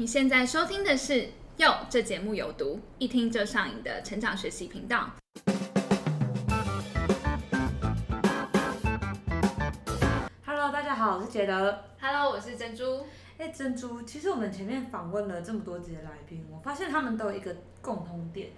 你现在收听的是《哟》，这节目有毒，一听就上瘾的成长学习频道。Hello，大家好，我是杰德。Hello，我是珍珠。哎，珍珠，其实我们前面访问了这么多集的来宾，我发现他们都有一个共通点，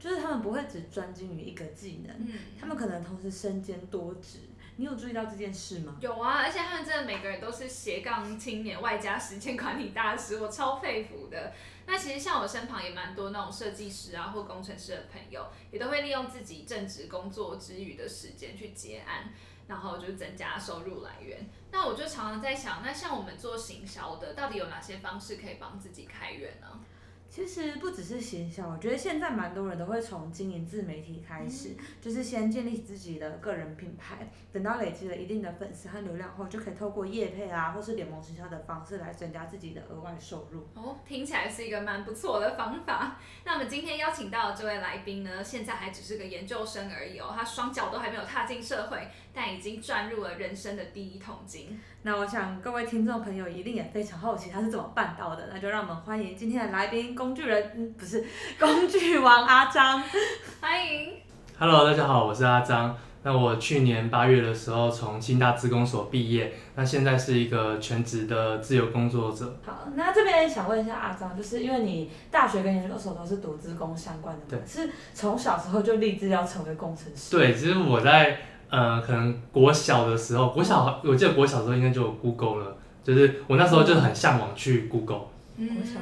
就是他们不会只专精于一个技能，嗯，他们可能同时身兼多职。你有注意到这件事吗？有啊，而且他们真的每个人都是斜杠青年，外加时间管理大师，我超佩服的。那其实像我身旁也蛮多那种设计师啊或工程师的朋友，也都会利用自己正职工作之余的时间去接案，然后就增加收入来源。那我就常常在想，那像我们做行销的，到底有哪些方式可以帮自己开源呢？其实不只是行销，我觉得现在蛮多人都会从经营自媒体开始，就是先建立自己的个人品牌，等到累积了一定的粉丝和流量后，就可以透过业配啊或是联盟行销的方式来增加自己的额外收入。哦，听起来是一个蛮不错的方法。那我们今天邀请到的这位来宾呢，现在还只是个研究生而已哦，他双脚都还没有踏进社会，但已经赚入了人生的第一桶金。那我想各位听众朋友一定也非常好奇他是怎么办到的，那就让我们欢迎今天的来宾工具人，嗯，不是工具王阿张。欢迎。Hello，大家好，我是阿张。那我去年八月的时候从清大资工所毕业，那现在是一个全职的自由工作者。好，那这边想问一下阿张，就是因为你大学跟研究所都是读资工相关的嘛，对是从小时候就立志要成为工程师。对，其实我在呃，可能国小的时候，国小我记得国小的时候应该就有 Google 了，就是我那时候就很向往去 Google，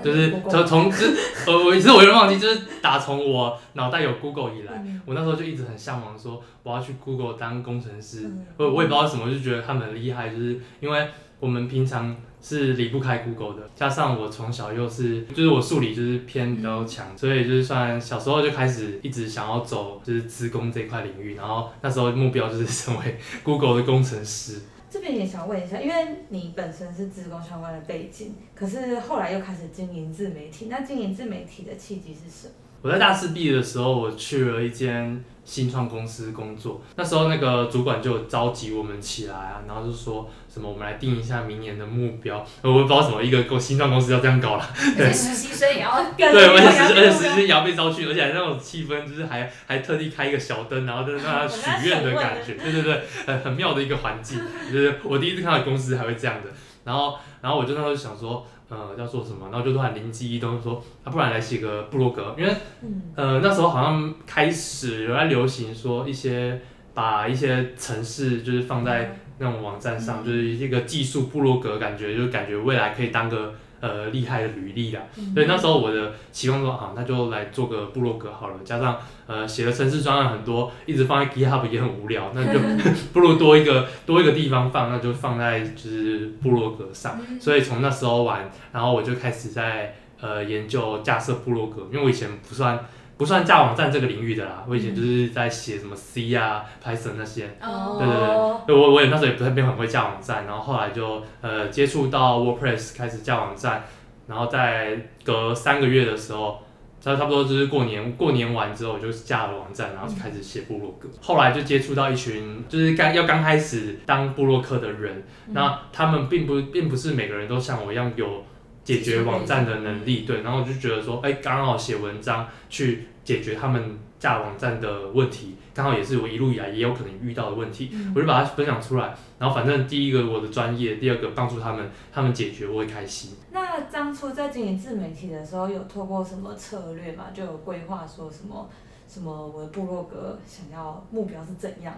就是从从就是呃，我其实我有点忘记，就是打从我脑袋有 Google 以来，嗯我那时候就一直很向往说我要去 Google 当工程师。嗯我我也不知道为什么，就觉得他们很厉害，就是因为我们平常是离不开 Google 的，加上我从小又是，就是我数理就是偏比较强，所以就是算小时候就开始一直想要走就是资工这一块领域，然后那时候目标就是成为 Google 的工程师。这边也想问一下，因为你本身是资工相关的背景，可是后来又开始经营自媒体，那经营自媒体的契机是什么？我在大四毕业的时候，我去了一间新创公司工作。那时候那个主管就召集我们起来啊，然后就说什么我们来定一下明年的目标。我也不知道什么一个公新创公司要这样搞了。对实习生也要跟对，而且实对而且实习也要被招去，而且还那种气氛，就是还还特地开一个小灯，然后在那 许愿的感觉，对对对，很很妙的一个环境。就是我第一次看到公司还会这样的，然后然后我就那时候想说，呃，要做什么，然后就突然灵机一动说，啊，不然来写个部落格，因为嗯。呃那时候好像开始有在流行说一些把一些城市就是放在那种网站上，就是一个技术部落格，感觉就感觉未来可以当个呃厉害的履历啦。嗯所以那时候我的期望说啊，那就来做个部落格好了，加上呃写的城市专案很多，一直放在 GitHub 也很无聊，那就 不如多一个多一个地方放，那就放在就是部落格上。嗯所以从那时候玩，然后我就开始在呃研究架设部落格，因为我以前不算不算架网站这个领域的啦，我以前就是在写什么 C 啊、Python 那些。哦，对对哦对，我我也那时候也不太没有很会架网站，然后后来就呃接触到 WordPress 开始架网站，然后在隔三个月的时候，差差不多就是过年过年完之后，我就架了网站，然后就开始写部落格。后来就接触到一群就是刚要刚开始当部落客的人，那他们并不并不是每个人都像我一样有解决网站的能力，对，然后我就觉得说，哎，刚好写文章去解决他们架网站的问题，刚好也是我一路以来也有可能遇到的问题，我就把它分享出来。然后反正第一个我的专业，第二个帮助他们，他们解决我会开心。那当初在经营自媒体的时候，有透过什么策略吗？就有规划说什么什么我的部落格想要目标是怎样？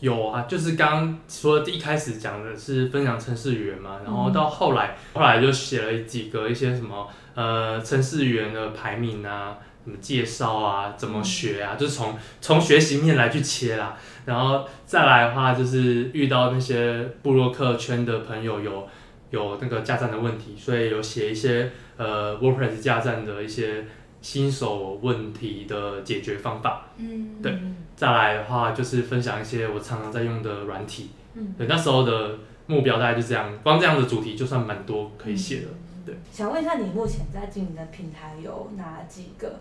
有啊，就是刚刚除了第一开始讲的是分享程式语言嘛，然后到后来，后来就写了几个一些什么呃程式语言的排名啊，什么介绍啊，怎么学啊，就是从从学习面来去切啦。然后再来的话，就是遇到那些布洛克圈的朋友有有那个架站的问题，所以有写一些呃 WordPress 架站的一些新手问题的解决方法。嗯，对再来的话，就是分享一些我常常在用的软体。嗯，对，那时候的目标大概就这样，光这样的主题就算蛮多可以写的。对，想问一下，你目前在经营的平台有哪几个？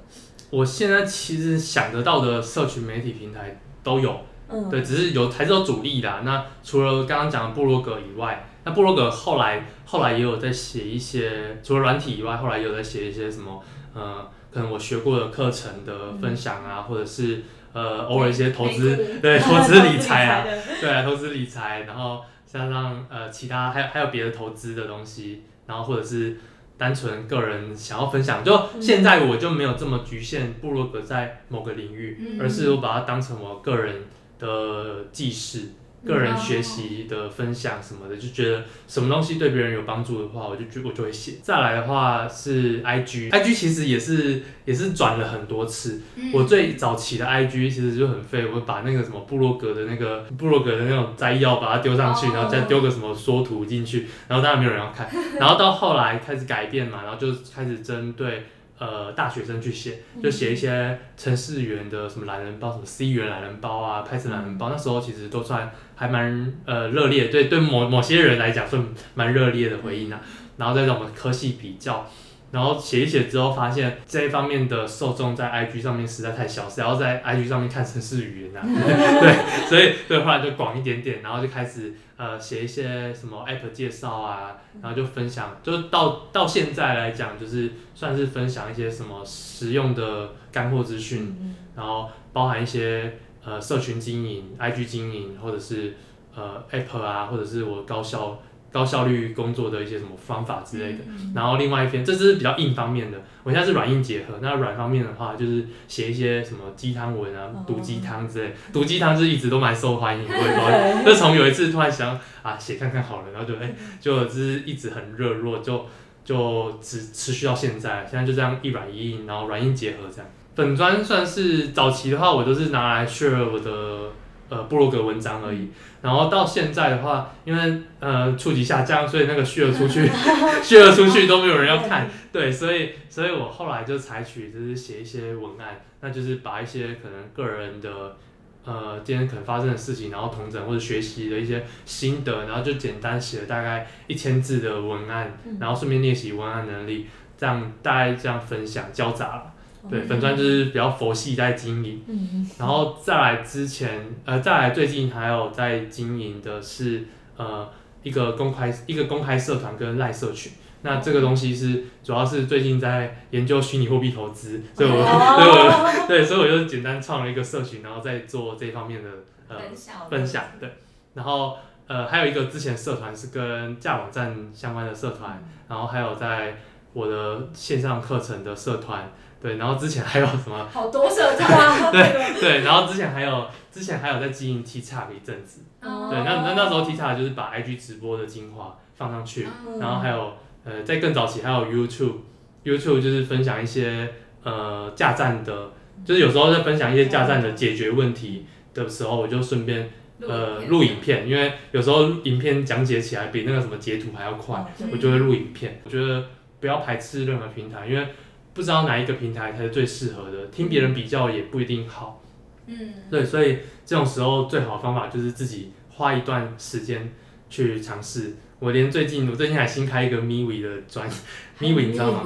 我现在其实想得到的社群媒体平台都有，嗯，对，只是有还是有主力的啊。那除了刚刚讲的部落格以外，那部落格后来后来也有在写一些，除了软体以外，后来也有在写一些什么，呃，可能我学过的课程的分享啊，或者是呃偶尔一些投资，对 投资理财啊，对啊投资理财，然后加上呃其他还有还有别的投资的东西，然后或者是单纯个人想要分享，就现在我就没有这么局限部落格在某个领域，嗯而是我把它当成我个人的记事。个人学习的分享什么的，就觉得什么东西对别人有帮助的话，我就就我就会写。再来的话是 IG，IG 其实也是也是转了很多次。嗯我最早期的 IG 其实就很废，我会把那个什么部落格的那个部落格的那种摘要把它丢上去，哦然后再丢个什么缩图进去，然后当然没有人要看。然后到后来开始改变嘛，然后就开始针对。呃，大学生去写，就写一些城市语的什么懒人包，什么 C 语言懒人包啊，Python 懒人包，那时候其实都算还蛮呃热烈，对对某某些人来讲算蛮热烈的回应啊。然后再让我们科系比较，然后写一写之后，发现这一方面的受众在 IG 上面实在太小，谁要在 IG 上面看城市语言啊？对，所以对后来就广一点点，然后就开始呃写一些什么 App 介绍啊，然后就分享，就是到到现在来讲，就是算是分享一些什么实用的干货资讯，然后包含一些呃社群经营、IG 经营，或者是呃 App 啊，或者是我高效高效率工作的一些什么方法之类的。然后另外一边，这是比较硬方面的，我现在是软硬结合。那软方面的话，就是写一些什么鸡汤文啊哦，毒鸡汤之类。毒鸡汤是一直都蛮受欢迎的，我也不知道。就从有一次突然想啊写看看好了，然后就哎、就就是一直很热络，就就持持续到现在。现在就这样一软一硬，然后软硬结合这样。粉砖算是早期的话，我都是拿来 share 我的呃部落格文章而已。然后到现在的话，因为呃触及下降，所以那个 share 出去，share 出去都没有人要看，对，所以所以我后来就采取就是写一些文案，那就是把一些可能个人的呃今天可能发生的事情，然后同整或者学习的一些心得，然后就简单写了大概一千字的文案，然后顺便练习文案能力，这样大概这样分享交杂了。对，粉砖就是比较佛系在经营，嗯。然后再来之前，呃，再来最近还有在经营的是呃一个公开一个公开社团跟赖社群。那这个东西是主要是最近在研究虚拟货币投资，所以我、所以我对，所以我就简单创了一个社群，然后再做这方面的呃分享。分享，对，然后呃还有一个之前社团是跟架网站相关的社团，然后还有在我的线上课程的社团，对，然后之前还有什么好多社团，对对，然后之前还有之前还有在经营 T 叉一阵子，哦。对，那那那时候 T 叉就是把 IG 直播的精华放上去，嗯。然后还有呃在更早期还有 YouTube，YouTube 就是分享一些呃架站的，就是有时候在分享一些架站的解决问题的时候，我就顺便呃录影片，因为有时候影片讲解起来比那个什么截图还要快，嗯我就会录影片。我觉得不要排斥任何平台，因为不知道哪一个平台才是最适合的，听别人比较也不一定好。嗯，对，所以这种时候最好的方法就是自己花一段时间去尝试。我连最近我最近还新开一个 MiWi 的专 MiWi 你知道吗？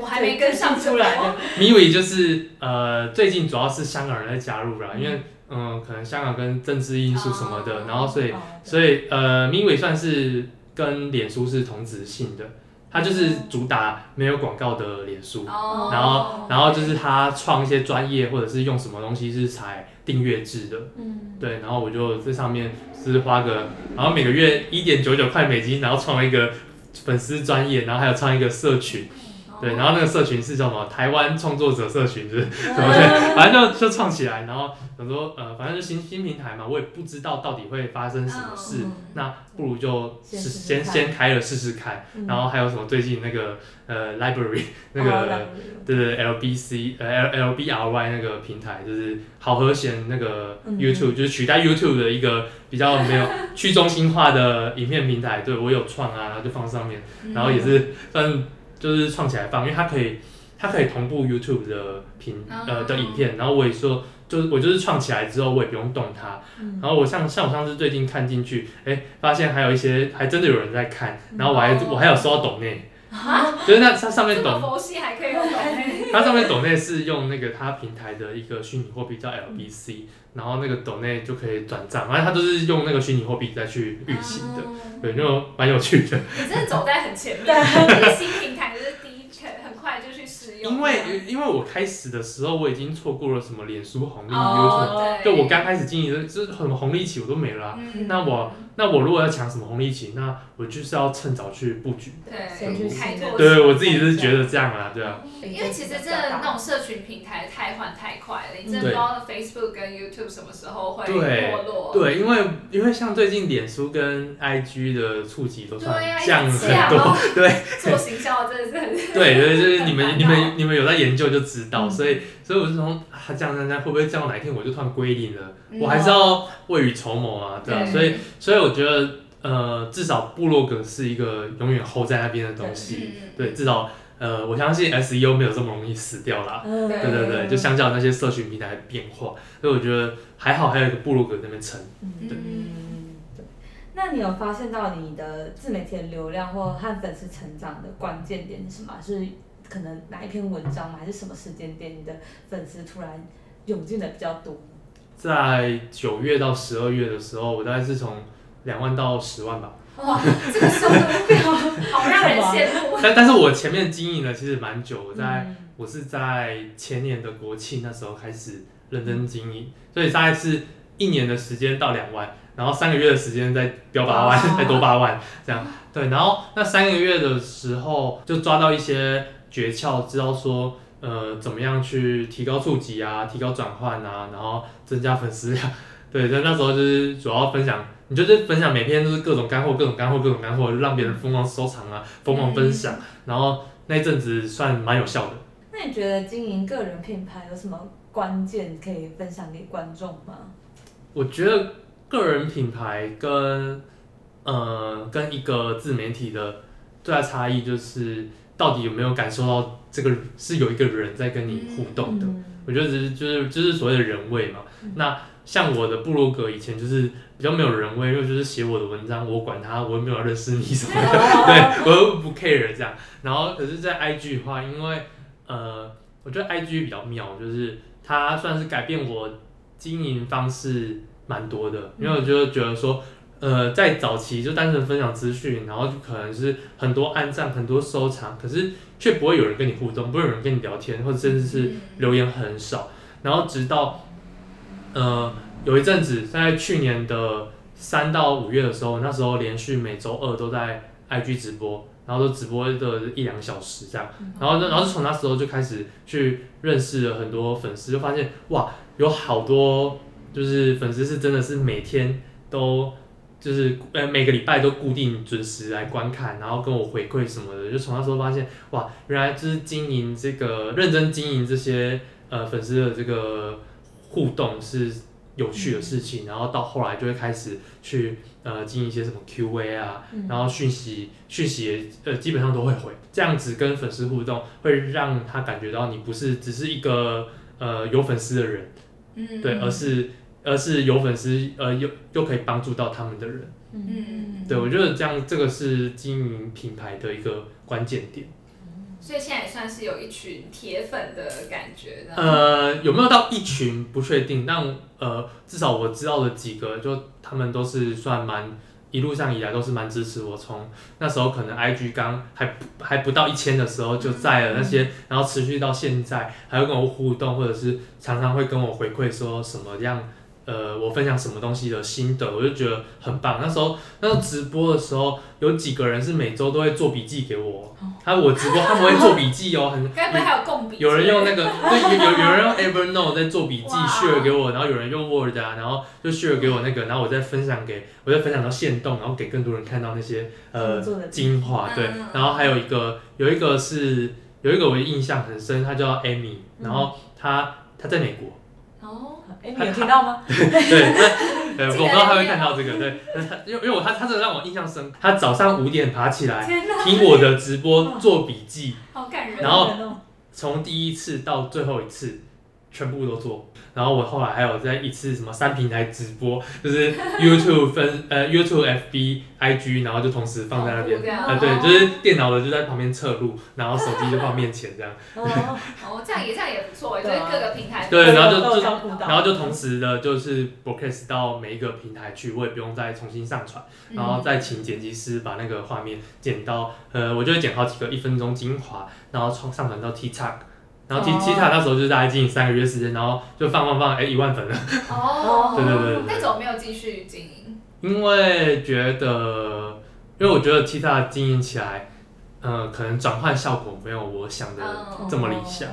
我还没跟上出来的，？MiWi 就是呃最近主要是香港人在加入啦，因为嗯可能香港跟政治因素什么的，哦然后所以哦所以呃，MiWi 算是跟脸书是同质性的，它就是主打没有广告的脸书，哦。然后然后就是他创一些专业或者是用什么东西是采订阅制的，嗯，对，然后我就在上面是花个，然后每个月一点九九块美金，然后创了一个粉丝专业，然后还有创一个社群，对，然后那个社群是叫什么？台湾创作者社群，就是什么的，反正就就创起来，然后想说呃，反正就新新平台嘛，我也不知道到底会发生什么事，嗯那不如就先试先开了试试看，嗯。然后还有什么最近那个呃 library 那哦个。对对，LBC 呃 L LBRY 那个平台就是好和弦那个嗯。YouTube，、就是取代 YouTube 的一个比较没有去中心化的影片平台。对我有创啊，然后就放上面，嗯。然后也是算就是创起来放，因为它可以它可以同步 YouTube 的频呃的影片，然后我也说。就是我就是创起来之后，我也不用动它。嗯。然后我像像我上次最近看进去，哎，发现还有一些还真的有人在看，然后我还、哦。我还有收到抖内，啊，就是那它上面抖佛系还可以用抖内，它上面抖内是用那个它平台的一个虚拟货币叫 LBC，然后那个抖内就可以转账，反正它都是用那个虚拟货币再去运行的，哦。对，就蛮有趣的。你真的走在很前面，新平台就是第一很很快就去使用。因为因为我开始的时候我已经错过了什么脸书红利，哦比如说，对，就我刚开始经营的，就是很红利期我都没了啊、嗯。那我那我如果要抢什么红利期，那我就是要趁早去布局。对先去开拓对我自己是觉得这样啊，对啊。因为其实真的那种社群平台太换太快了，你真的不知道 Facebook 跟 YouTube 什么时候会对没落。对，因为因为像最近脸书跟 IG 的触及都算降很多，哦 对做行销真的是很对对，就是你们你难们你们有在研究就知道，嗯所以所以我是从啊降降降会不会降到哪一天我就突然归零了？嗯我还是要未雨绸缪啊，对啊，对所以所以我觉得呃，至少部落格是一个永远 hold 在那边的东西，對对，至少呃，我相信 SEO 没有这么容易死掉啦。嗯对对对对，就相较那些社群平台的变化，所以我觉得还好，还有一个部落格在那边撑。对嗯，对。那你有发现到你的自媒体的流量或和粉丝成长的关键点是什么？是可能哪一篇文章吗？还是什么时间点你的粉丝突然涌进的比较多？在九月到十二月的时候，我大概是从两万到十万吧。哇，这个速度好让人羡慕。但但是我前面经营了其实蛮久，我在、嗯我是在前年的国庆那时候开始认真经营，所以大概是一年的时间到两万，然后三个月的时间再标八万，哇再多八万这样。对，然后那三个月的时候就抓到一些诀窍，知道说呃怎么样去提高触及啊，提高转换啊，然后增加粉丝量。对，在那时候就是主要分享，你就是分享每篇都是各种干货，各种干货，各种干货，让别人疯狂收藏啊，疯狂分享，然后那一阵子算蛮有效的。那你觉得经营个人品牌有什么关键可以分享给观众吗？我觉得个人品牌跟呃跟一个自媒体的最大差异就是，到底有没有感受到这个是有一个人在跟你互动的。嗯我觉得只是就是就是所谓的人味嘛。那像我的部落格以前就是比较没有人味，因为就是写我的文章，我管他，我又没有认识你什么的，对我又不 care 这样。然后可是，在 IG 的话，因为呃，我觉得 IG 比较妙，就是它算是改变我经营方式蛮多的，因为我就觉得说。呃，在早期就单纯分享资讯，然后就可能是很多按赞、很多收藏，可是却不会有人跟你互动，不会有人跟你聊天，或者甚至是留言很少。然后直到呃有一阵子，在去年的三到五月的时候，那时候连续每周二都在 IG 直播，然后都直播的一两个小时这样。然后，然后就从那时候就开始去认识了很多粉丝，就发现哇，有好多就是粉丝是真的是每天都。就是呃每个礼拜都固定准时来观看，然后跟我回馈什么的，就从那时候发现哇，原来就是经营这个认真经营这些呃粉丝的这个互动是有趣的事情，然后到后来就会开始去呃经营一些什么 Q&A 啊，嗯然后讯息讯息也呃基本上都会回，这样子跟粉丝互动会让他感觉到你不是只是一个呃有粉丝的人，嗯对，而是而是有粉丝呃又又可以帮助到他们的人，嗯对我觉得这样这个是经营品牌的一个关键点。所以现在也算是有一群铁粉的感觉。呃，有没有到一群不确定，但呃，至少我知道的几个，就他们都是算蛮一路上以来都是蛮支持我。从那时候可能 IG 刚还不还不到一千的时候就在了那些，然后持续到现在，还会跟我互动，或者是常常会跟我回馈说什么样。呃，我分享什么东西的心得，我就觉得很棒。那时候那时候直播的时候，有几个人是每周都会做笔记给我，他我直播他们会做笔记哦，很该不会还有共笔？有人用那个，对，有有有人用 Evernote 在做笔记，share 给我，然后有人用 Word 啊，然后就 share 给我那个，然后我再分享给，我再分享到线动，然后给更多人看到那些呃精华，对。嗯，然后还有一个有一个是有一个我印象很深，他叫 Amy，然后他他在美国，哦，哎，你有听到吗？对，他呃我不知道他会看到这个，对，因为因为我他他真的让我印象深刻，他早上五点爬起来，听我的直播做笔记，好感人。然后从第一次到最后一次，全部都做。然后我后来还有在一次什么三平台直播，就是 YouTube 分 呃 YouTube、FB、IG，然后就同时放在那边。边呃，对，就是电脑的就在旁边侧录，然后手机就放面前这样，哦，哦，这样也这样也不错，就是各个平台对然后就就然后就同时的就是 broadcast 到每一个平台去，我也不用再重新上传，然后再请剪辑师把那个画面剪到，呃，我就会剪好几个一分钟精华，然后上上传到 TikTok。然后 T 哦 TikTok 那时候就是大概经营三个月时间，然后就放放放，哎，一万粉了。哦，对对对对对那种没有继续经营？因为觉得，因为我觉得 TikTok 经营起来，呃，可能转换效果没有我想的嗯这么理想。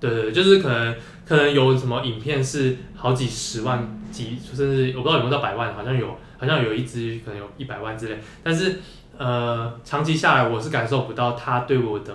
对对，对就是可能可能有什么影片是好几十万几，甚至我不知道有没有到百万，好像有，好像有一支可能有一百万之类。但是呃，长期下来我是感受不到它对我的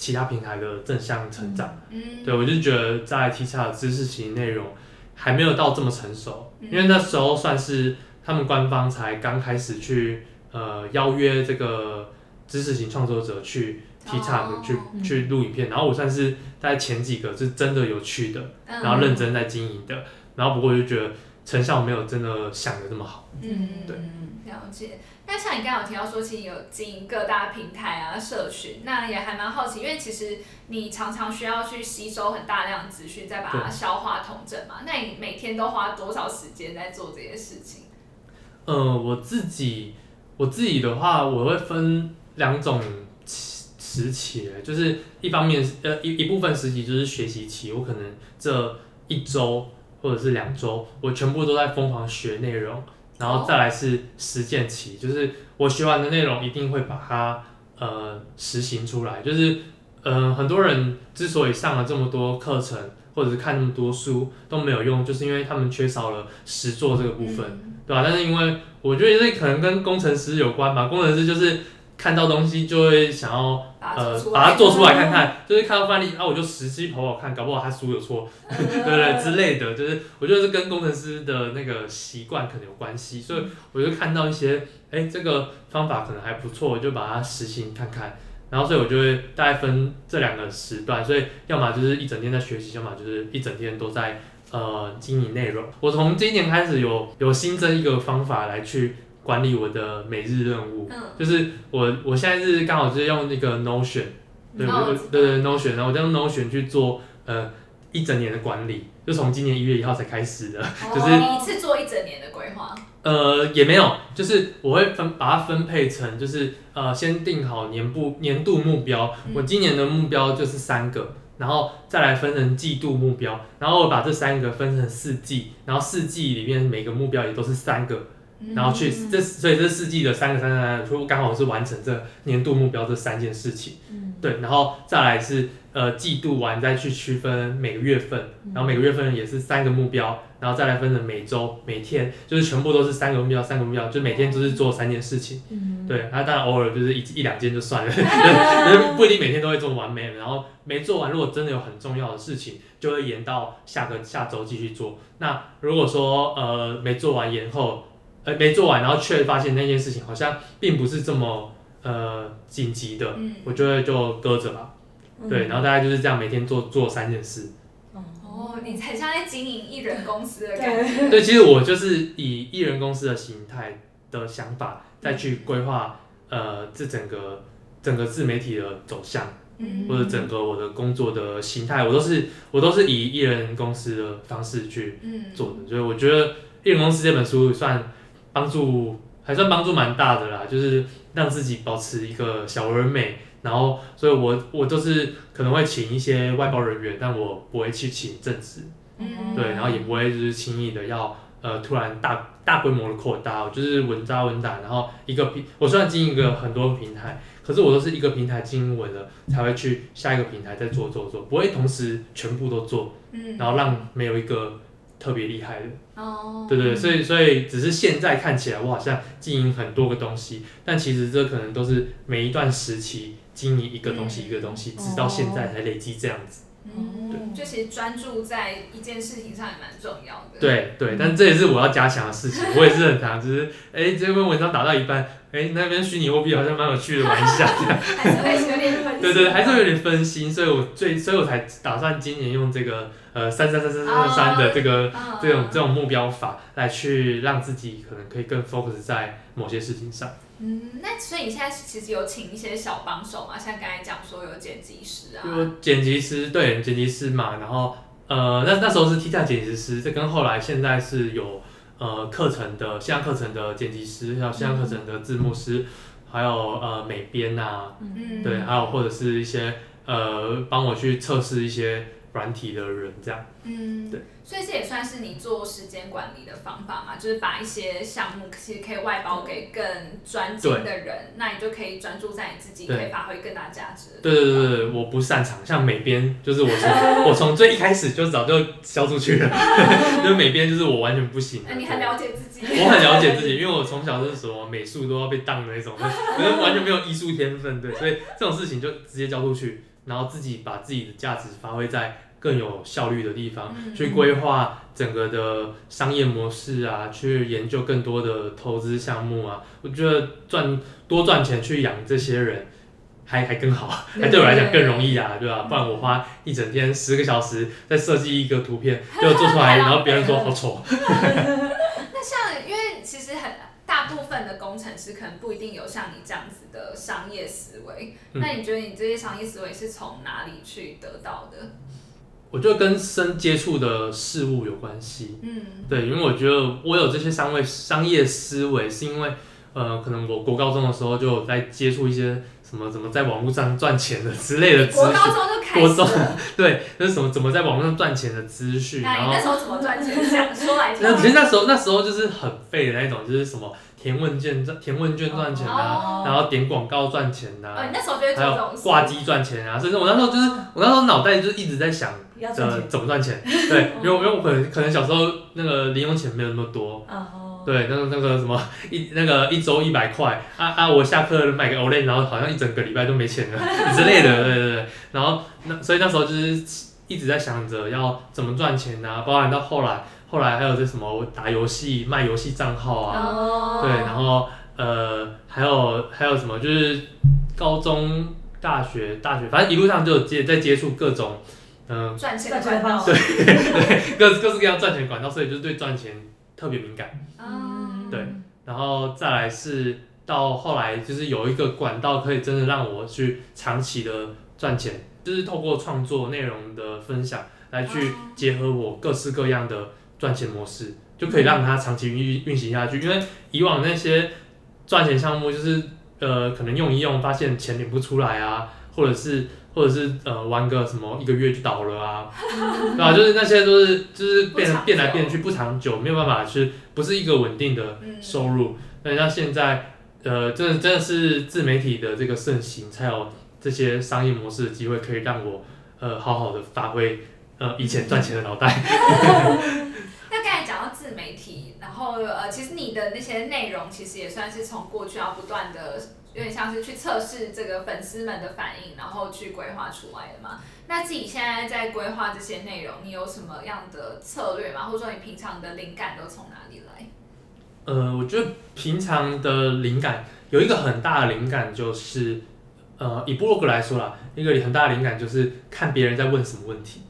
其他平台的正向成长。嗯，对我就觉得在 T 叉的知识型内容还没有到这么成熟，嗯。因为那时候算是他们官方才刚开始去呃邀约这个知识型创作者去 T 叉哦。去、去录影片，然后我算是在前几个是真的有趣的，嗯。然后认真在经营的，然后不过我就觉得成效没有真的想的这么好。嗯，对。了解。那像你刚刚有提到说，其实你有经营各大平台啊、社群，那也还蛮好奇，因为其实你常常需要去吸收很大量的资讯，再把它消化统整嘛。那你每天都花多少时间在做这些事情？呃，我自己我自己的话，我会分两种期时期，就是一方面呃一一部分时期就是学习期，我可能这一周或者是两周，我全部都在疯狂学内容，然后再来是实践期，就是我学完的内容一定会把它呃实行出来，就是呃很多人之所以上了这么多课程。或者是看那么多书都没有用，就是因为他们缺少了实做这个部分。嗯对吧、但是因为我觉得这可能跟工程师有关吧，工程师就是看到东西就会想要把它呃做出来，把它做出来看看，就是看到范例啊，我就实际跑跑看，搞不好他书有错，对不对之类的，就是我觉得是跟工程师的那个习惯可能有关系，所以我就看到一些哎这个方法可能还不错，我就把它实行看看。然后，所以我就会大概分这两个时段，所以要么就是一整天在学习，要么就是一整天都在呃经营内容。我从今年开始有有新增一个方法来去管理我的每日任务，嗯，就是我我现在是刚好就是用那个 Notion，对，哦我知道。我对对 Notion，然后我就用 Notion 去做呃一整年的管理，就从今年一月一号才开始的。就是哦你一次做一整年的规划，呃，也没有，就是我会分把它分配成，就是呃，先定好年部年度目标，嗯。我今年的目标就是三个，然后再来分成季度目标，然后我把这三个分成四季，然后四季里面每个目标也都是三个，嗯然后去这所以这四季的三个三三三个，就刚好是完成这年度目标这三件事情，嗯对，然后再来是呃季度完再去区分每个月份，嗯然后每个月份也是三个目标，然后再来分成每周、每天，就是全部都是三个目标，三个目标，就每天都是做三件事情。嗯，对，那当然偶尔就是一一两件就算了，就是不一定每天都会做完美。然后没做完，如果真的有很重要的事情，就会延到下个下周继续做。那如果说呃没做完延后，呃没做完，然后却发现那件事情好像并不是这么呃紧急的，嗯，我就会就搁着吧。对，然后大概就是这样，每天做做三件事。哦，你才像在经营艺人公司的感觉，对，其实我就是以艺人公司的形态的想法，再去规划呃这整个整个自媒体的走向，嗯或者整个我的工作的形态，我都是我都是以艺人公司的方式去嗯，做的。所以我觉得《艺人公司》这本书算帮助还算帮助蛮大的啦，就是让自己保持一个小而美。然后，所以我我都是可能会请一些外包人员，但我不会去请正职。嗯对，然后也不会就是轻易的要呃突然大大规模的扩大，就是稳扎稳打，然后一个平，我虽然经营一个很多平台，可是我都是一个平台经营稳了，才会去下一个平台再做做做，不会同时全部都做，嗯，然后让没有一个特别厉害的，哦，对对，所以所以只是现在看起来我好像经营很多个东西，但其实这可能都是每一段时期经营一个东西一个东西，直到现在才累积这样子。嗯，就其实专注在一件事情上也蛮重要的。对对，但这也是我要加强的事情。我也是很常，就是哎，这篇文章打到一半，哎，那边虚拟货币好像蛮有趣的，玩一下。还是有点分心。对对，还是有点分心，所以我最，所以我才打算今年用这个呃三三三三三三的这个这种这种目标法来去让自己可能可以更 focus 在某些事情上。嗯，那所以你现在其实有请一些小帮手嘛？像刚才讲说有剪辑师啊，有剪辑师对剪辑师嘛，然后呃那那时候是 T 站剪辑师，这跟后来现在是有呃课程的线上课程的剪辑师，还有线上课程的字幕师，还有呃美编呐，嗯，对，还有或者是一些呃帮我去测试一些软体的人这样，嗯，对。所以这也算是你做时间管理的方法嘛，就是把一些项目其实可以外包给更专精的人，那你就可以专注在你自己可以发挥更大价值。对对对对，我不擅长，像美编就是我从 我从最一开始就早就交出去了，就美编就是我完全不行。那你很了解自己？我很了解自己，因为我从小就是什么美术都要被当的那种，可能完全没有艺术天分，对，所以这种事情就直接交出去，然后自己把自己的价值发挥在。更有效率的地方，去规划整个的商业模式啊，去研究更多的投资项目啊，我觉得赚多赚钱去养这些人，还还更好，还对我来讲更容易啊，对吧？不然我花一整天十个小时在设计一个图片，就做出来，然后别人说好丑。那像，因为其实很大部分的工程师可能不一定有像你这样子的商业思维，那你觉得你这些商业思维是从哪里去得到的？我觉得跟深接触的事物有关系，嗯，对，因为我觉得我有这些商位商业思维，是因为，呃，可能我国高中的时候就在接触一些什么怎么在网络上赚钱的之类的资讯。国高中就开始。国中 对，就是什么怎么在网络上赚钱的资讯。那你那时候怎么赚钱？想说来听。那其实那时候那时候就是很废的那种，就是什么。填问卷赚填问卷赚钱啊，然后点广告赚钱呐，还有挂机赚钱啊，甚至我那时候就是我那时候脑袋就一直在想着怎么赚钱，对，因为因为我可能可能小时候那个零用钱没有那么多，对，那个那个什么一那个一周一百块啊啊，我下课买个 Olay，然后好像一整个礼拜都没钱了之类的，对对对，然后那所以那时候就是一直在想着要怎么赚钱啊，包含到后来。后来还有这什么打游戏卖游戏账号啊，对，然后呃还有还有什么就是高中、大学、大学，反正一路上就接在接触各种嗯赚钱管道，对对，各各式各样赚钱管道，所以就是对赚钱特别敏感。嗯，对，然后再来是到后来就是有一个管道可以真的让我去长期的赚钱，就是透过创作内容的分享来去结合我各式各样的。赚钱模式就可以让它长期运运行下去，因为以往那些赚钱项目就是呃可能用一用发现钱领不出来啊，或者是或者是呃玩个什么一个月就倒了啊，对吧？就是那些都是就是变变来变去不长久，没有办法去不是一个稳定的收入。那像现在呃真的真的是自媒体的这个盛行，才有这些商业模式的机会可以让我呃好好的发挥呃以前赚钱的脑袋。自媒体，然后呃，其实你的那些内容其实也算是从过去要不断的，有点像是去测试这个粉丝们的反应，然后去规划出来的嘛。那自己现在在规划这些内容，你有什么样的策略吗？或者说你平常的灵感都从哪里来？呃，我觉得平常的灵感有一个很大的灵感就是，呃，以部落格来说啦，一个很大的灵感就是看别人在问什么问题。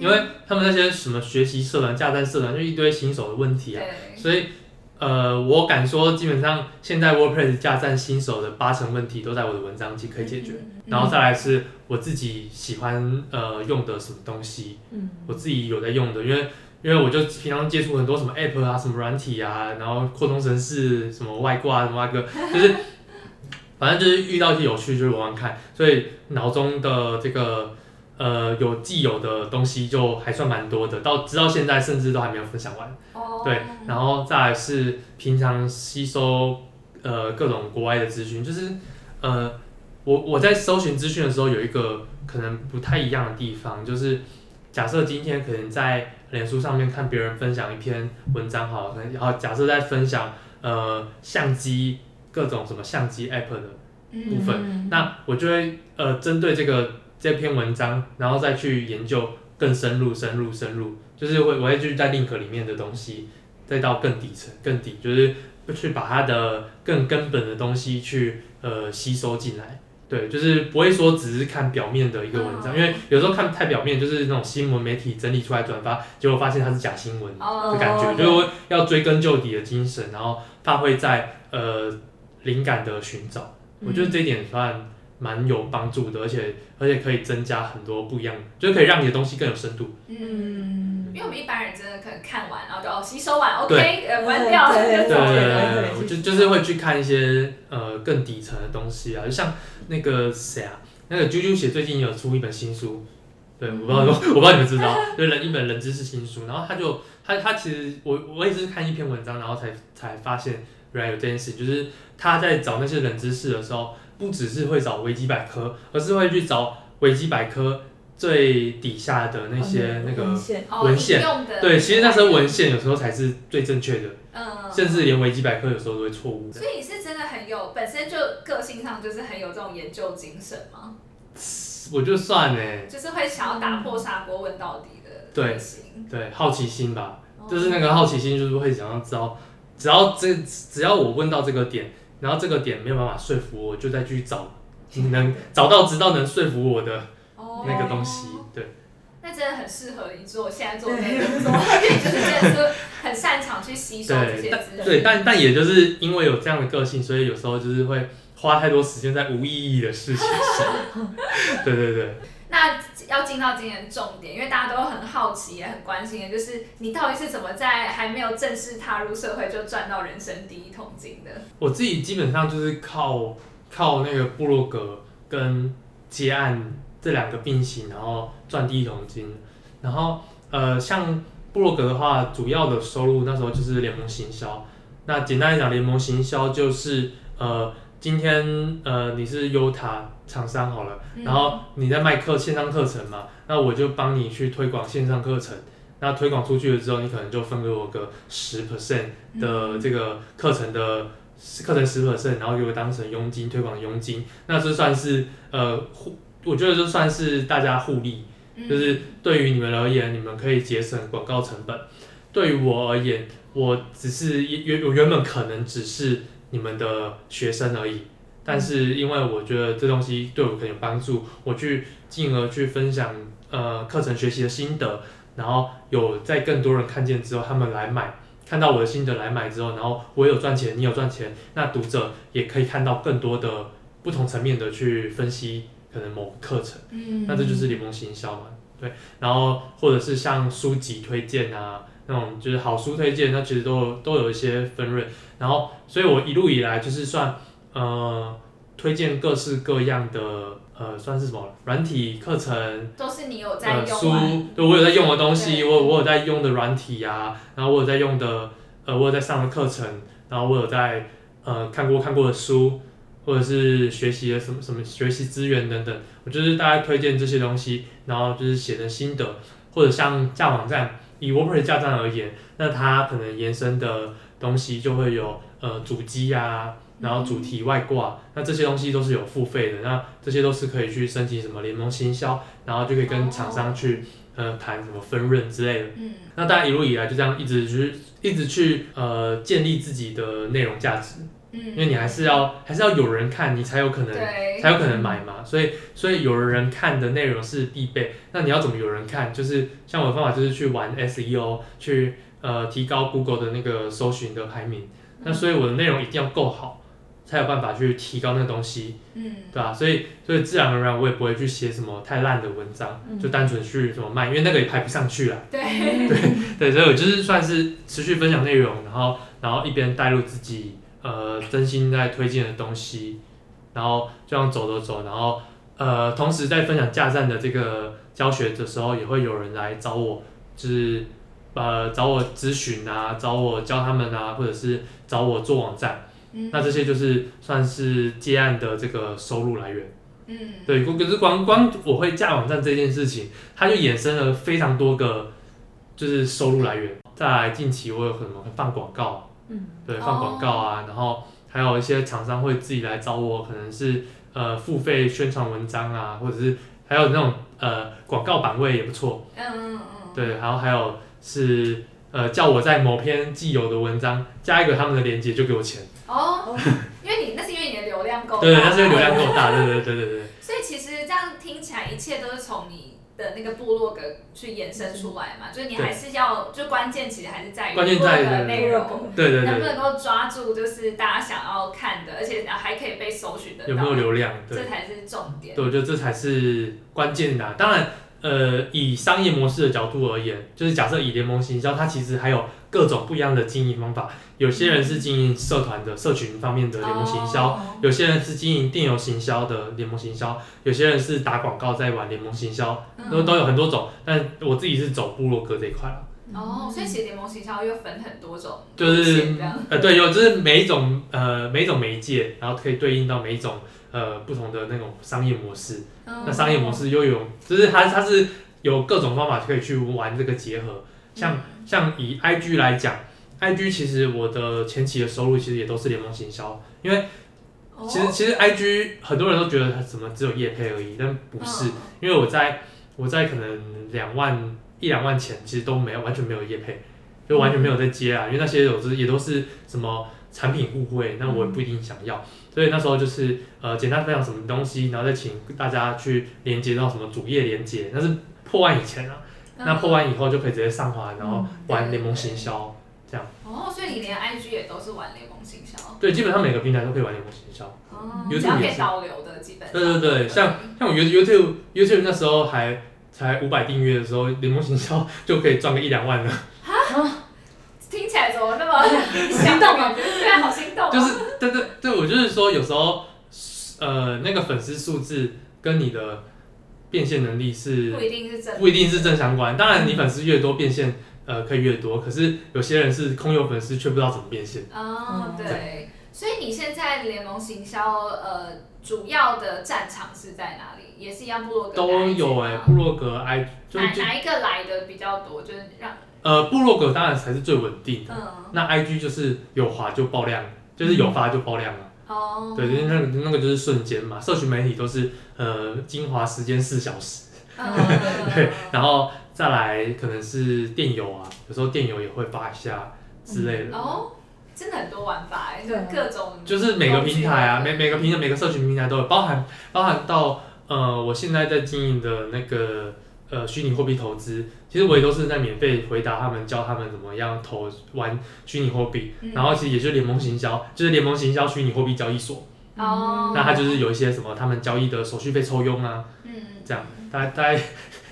因为他们那些什么学习社团、架站社团，就一堆新手的问题啊，所以呃，我敢说，基本上现在 WordPress 架站新手的八成问题都在我的文章集可以解决。然后再来是我自己喜欢呃用的什么东西，嗯我自己有在用的，因为因为我就平常接触很多什么 App 啊、什么软体啊，然后扩充程式、什么外挂、什么外个，就是 反正就是遇到一些有趣就是玩玩看，所以脑中的这个。呃，有既有的东西就还算蛮多的，到直到现在甚至都还没有分享完。哦。对，然后再来是平常吸收呃各种国外的资讯，就是呃我我在搜寻资讯的时候有一个可能不太一样的地方，就是假设今天可能在脸书上面看别人分享一篇文章，好，可能然后假设在分享呃相机各种什么相机 app 的部分，那我就会呃针对这个。这篇文章，然后再去研究更深入、深入、深入，就是会我会去在 link 里面的东西，再到更底层、更底，就是去把它的更根本的东西去呃吸收进来。对，就是不会说只是看表面的一个文章，嗯因为有时候看太表面，就是那种新闻媒体整理出来转发，结果发现它是假新闻。哦的感觉，哦就是要追根究底的精神，然后发挥在呃灵感的寻找。我觉得这一点算蛮有帮助的，而且而且可以增加很多不一样，就是可以让你的东西更有深度。嗯，因为我们一般人真的可能看完，然后就哦吸收完，OK，呃关掉对对对就就就是会去看一些呃更底层的东西啊，就像那个谁啊，那个啾啾写最近有出一本新书。对，我不知道，我不知道你们知道，就是人一本人知识新书，然后他就他他其实我我也是看一篇文章，然后才才发现原来有这件事，就是他在找那些冷知识的时候，不只是会找维基百科，而是会去找维基百科最底下的那些那个文献，用的对，其实那时候文献有时候才是最正确的，嗯，甚至连维基百科有时候都会错误的。所以你是真的很有本身就个性上就是很有这种研究精神吗？我就算呢，就是会想要打破砂锅问到底的对对，好奇心吧，哦。就是那个好奇心，就是会想要知道，只要这只要我问到这个点，然后这个点没有办法说服我，就再去找，能找到直到能说服我的哦那个东西。对，那真的很适合你做现在做的这个工作，因为就是真的是很擅长去吸收这些资讯。对，但但也就是因为有这样的个性，所以有时候就是会花太多时间在无意义的事情上。对 对对，那要进到今天重点，因为大家都很好奇也很关心的，就是你到底是怎么在还没有正式踏入社会就赚到人生第一桶金的？我自己基本上就是靠靠那个部落格跟接案这两个并行，然后赚第一桶金。然后呃，像部落格的话，主要的收入那时候就是联盟行销。那简单来讲，联盟行销就是呃，今天呃你是优塔厂商好了，嗯然后你在卖课线上课程嘛，那我就帮你去推广线上课程。那推广出去了之后，你可能就分给我个十 percent 的这个课程的课程十 percent，然后给我当成佣金推广的佣金。那这算是呃互，我觉得这算是大家互利，嗯就是对于你们而言，你们可以节省广告成本；对于我而言，我只是原我原本可能只是你们的学生而已。但是因为我觉得这东西对我可能有帮助，我去进而去分享呃课程学习的心得，然后有在更多人看见之后，他们来买，看到我的心得来买之后，然后我有赚钱，你有赚钱，那读者也可以看到更多的不同层面的去分析可能某个课程。嗯那这就是联盟行销嘛，对。然后或者是像书籍推荐啊，那种就是好书推荐，那其实都有都有一些分润。然后，所以我一路以来就是算呃推荐各式各样的呃算是什么软体课程。都是你有在呃，书用完，对我有在用的东西，对我我有在用的软体啊，然后我有在用的，呃，我有在上的课程，然后我有在呃看过看过的书，或者是学习的什么什么学习资源等等，我就是大概推荐这些东西，然后就是写成心得，或者像架网站，以 WordPress 架站而言，那它可能延伸的东西就会有呃主机啊，然后主题外挂，那这些东西都是有付费的，那这些都是可以去申请什么联盟行销，然后就可以跟厂商去、呃谈什么分润之类的。嗯那大家一路以来就这样一直去一直去呃建立自己的内容价值，因为嗯，你还是要还是要有人看，你才有可能，才有可能买嘛，所以所以有人看的内容是必备。那你要怎么有人看？就是像我的方法就是去玩 SEO，去呃提高 Google 的那个搜寻的排名。那所以我的内容一定要够好，才有办法去提高那个东西，嗯。对吧、所以所以自然而然我也不会去写什么太烂的文章，嗯。就单纯去什么卖，因为那个也排不上去啦。对，对，所以我就是算是持续分享内容，然后然后一边带入自己呃真心在推荐的东西，然后这样走走走，然后呃同时在分享架站的这个教学的时候，也会有人来找我，就是呃找我咨询啊，找我教他们啊，或者是找我做网站，嗯。那这些就是算是接案的这个收入来源。嗯。对，可是光光我会架网站这件事情，它就衍生了非常多个就是收入来源。再来近期我有什么放广告，嗯，对，放广告啊，然后还有一些厂商会自己来找我，可能是呃付费宣传文章啊，或者是还有那种呃广告版位也不错，嗯嗯嗯，对，然后还有是呃叫我在某篇既有的文章加一个他们的链接就给我钱，哦，因为你那是因为你的流量够大，对，那是因为流量够大，对对对对对对。所以其实这样听起来，一切都是从你的那个部落格去延伸出来嘛，就是你还是要，就关键其实还是在于部落格内容。对对能不，能够抓住就是大家想要看的，而且还可以被搜寻得到，有没有流量？这，才是重点。对，我觉得这才是关键的啊、当然，呃，以商业模式的角度而言，就是假设以联盟行销，它其实还有各种不一样的经营方法。有些人是经营社团的社群方面的联盟行销，哦有些人是经营电邮行销的联盟行销，有些人是打广告在玩联盟行销，都嗯都有很多种。但我自己是走部落格这一块啦。哦，所以其实联盟行销又分很多种就是。呃，对，有就是每一种呃每一种媒介，然后可以对应到每一种呃不同的那种商业模式。那商业模式又有，就是它它是有各种方法可以去玩这个结合。像像以 IG 来讲，IG 其实我的前期的收入其实也都是联盟行销，因为哦。其实其实 IG 很多人都觉得它怎么只有业配而已，但不是，因为我在我在可能两万一两万前其实都没有完全没有业配，就完全没有在接啊，因为那些有时也都是什么产品互惠，那我也不一定想要，所以那时候就是呃简单分享什么东西，然后再请大家去连接到什么主页连接，那是破万以前啊，嗯。那破万以后就可以直接上滑，然后玩联盟行销这样。哦，所以你连 IG 也都是玩联盟行销，对，基本上每个平台都可以玩联盟行销。哦，YouTube 只要可也是。以导流的基本上。对对对，像像我 YouTube YouTube 那时候还才五百订阅的时候，联盟行销就可以赚个一两万了。听起来怎么那么 心动啊？对啊，好心动啊。就是对对对，我就是说有时候呃那个粉丝数字跟你的变现能力是不一定是正，不一定是正相关。当然你粉丝越多，变现呃可以越多，可是有些人是空有粉丝却不知道怎么变现。哦，对，所以你现在联盟行销呃主要的战场是在哪里？也是一样部落格都有哎、哎，部落格 I 哪哪一个来的比较多？就是让呃部落格当然才是最稳定的，嗯。那 IG 就是有滑就爆量，就是有发就爆量了。哦，对，因为那个那个就是瞬间嘛，社群媒体都是呃精华时间四小时，嗯 对，然后再来可能是电邮啊，有时候电邮也会发一下之类的，哦，真的很多玩法哎，就各种就是每个平台啊，每每个平台每个社群平台都有，包含包含到呃我现在在经营的那个呃虚拟货币投资，其实我也都是在免费回答他们，教他们怎么样投玩虚拟货币，嗯然后其实也就是联盟行销，就是联盟行销虚拟货币交易所。哦，那它就是有一些什么他们交易的手续费抽佣啊，嗯这样大概大概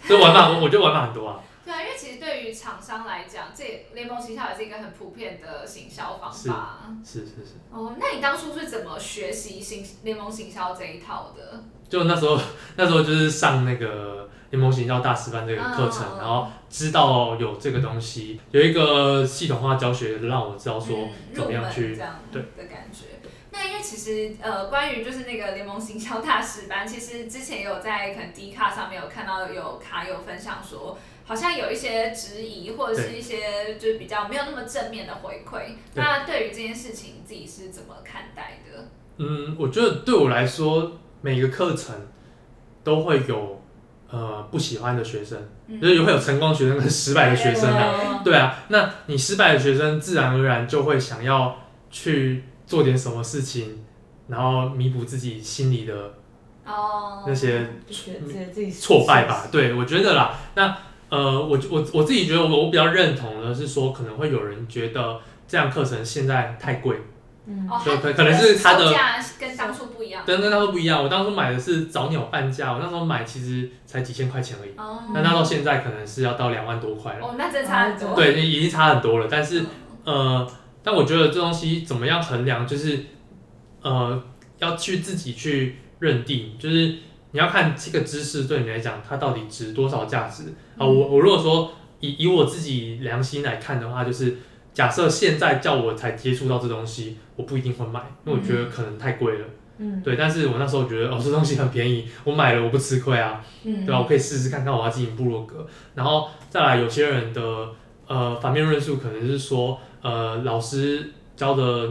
这玩法，我我觉得玩法很多啊。对啊，因为其实对于厂商来讲，这联盟行销也是一个很普遍的行销方法。是是是，哦，那你当初是怎么学习行联盟行销这一套的？就那时候那时候就是上那个联盟行销大师班这个课程，嗯然后知道有这个东西，有一个系统化教学让我知道说嗯怎么样去这样对的感觉。那因为其实呃，关于就是那个联盟行销大师班，其实之前也有在可能 D 卡上面有看到有卡友分享说，好像有一些质疑或者是一些就是比较没有那么正面的回馈。那对于这件事情，自己是怎么看待的？嗯，我觉得对我来说，每个课程都会有呃不喜欢的学生，嗯就是会有成功学生跟失败的学生啊。对对啊，那你失败的学生自然而然就会想要去做点什么事情，然后弥补自己心里的哦，那些觉得自己挫败吧。对，我觉得啦，那呃，我我我自己觉得我我比较认同的是说，可能会有人觉得这样课程现在太贵，嗯哦，就可可能是它的价跟当初不一样。跟跟当初不一样。我当初买的是早鸟半价，我那时候买其实才几千块钱而已，哦，那那到现在可能是要到两万多块了。哦，那真的差很多。对，已经差很多了，但是嗯呃，但我觉得这东西怎么样衡量，就是呃，要去自己去认定，就是你要看这个知识对你来讲，它到底值多少价值啊、我我如果说以以我自己良心来看的话，就是假设现在叫我才接触到这东西，我不一定会买，因为我觉得可能太贵了。嗯对，但是我那时候觉得哦，这东西很便宜，我买了我不吃亏啊。嗯对吧？我可以试试看看我要经营部落格，然后再来有些人的呃反面论述可能是说，呃老师教的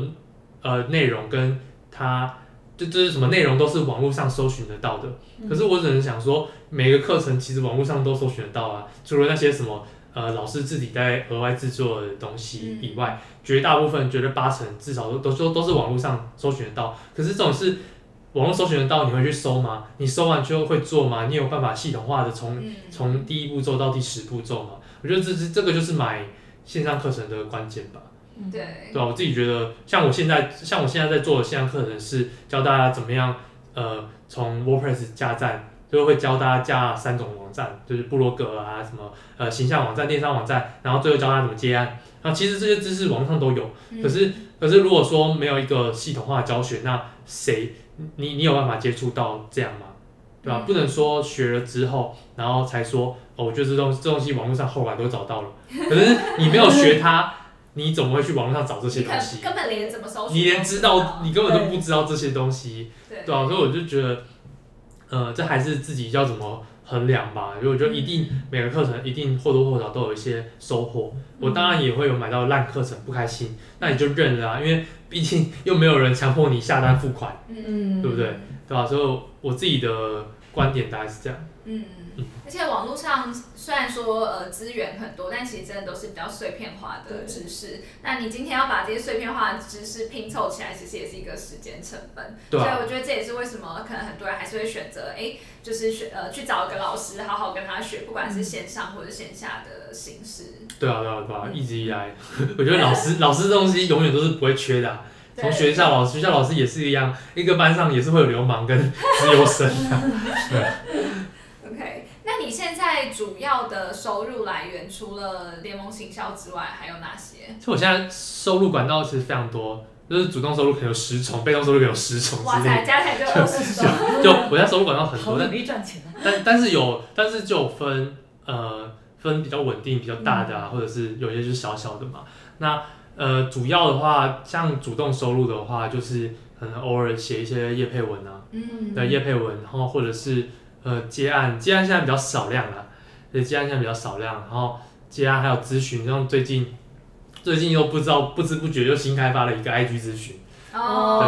呃内容跟他就这是什么内容都是网络上搜寻得到的，可是我只能想说，每个课程其实网络上都搜寻得到啊，除了那些什么呃老师自己在额外制作的东西以外，绝大部分绝对八成至少都都都都是网络上搜寻得到。可是这种是网络搜寻得到，你会去搜吗？你搜完之后会做吗？你有办法系统化的从嗯，从第一步骤到第十步骤吗？我觉得这这这个就是买线上课程的关键吧。对，对啊，我自己觉得，像我现在像我现在在做的线上课程是教大家怎么样，呃，从 WordPress 加站，就会教大家架三种网站，就是部落格啊，什么呃形象网站、电商网站，然后最后教他怎么接案。然后其实这些知识网上都有，嗯。可是可是如果说没有一个系统化的教学，那谁你你有办法接触到这样吗？对吧、嗯。不能说学了之后，然后才说哦，我觉得这东这东西网络上后来都找到了，可是你没有学它，你怎么会去网络上找这些东西？根本连怎么搜，你连知道，你根本都不知道这些东西，对。对啊，所以我就觉得，呃，这还是自己要怎么衡量吧。因为我觉得一定每个课程一定或多或少都有一些收获。我当然也会有买到烂课程不开心，那你就认了啊，因为毕竟又没有人强迫你下单付款，嗯对不对？对吧、所以我自己的观点大概是这样。嗯，而且网络上虽然说呃资源很多，但其实真的都是比较碎片化的知识。那你今天要把这些碎片化的知识拼凑起来，其实也是一个时间成本。对啊所以我觉得这也是为什么可能很多人还是会选择哎，就是选呃去找一个老师，好好跟他学，不管是线上或者线下的形式。对啊，对啊，对啊，嗯一直以来，我觉得老师老师这东西永远都是不会缺的啊、从学校老师，学校老师也是一样，一个班上也是会有流氓跟 自由生啊。OK，那你现在主要的收入来源除了联盟行销之外，还有哪些？其实我现在收入管道其实非常多，就是主动收入可能有十重，被动收入可能有十重哇塞，之类加起来就二十种。就我现在收入管道很多，但努力赚钱啊！但但是有，但是就有分呃分比较稳定、比较大的啊，或者是有些就是小小的嘛。那呃主要的话，像主动收入的话，就是可能偶尔写一些业配文啊，嗯，的业配文，然后或者是呃接案，接案现在比较少量了，对，接案现在比较少量，然后接案还有咨询，像最近最近又不知道不知不觉又新开发了一个 IG 咨询哦，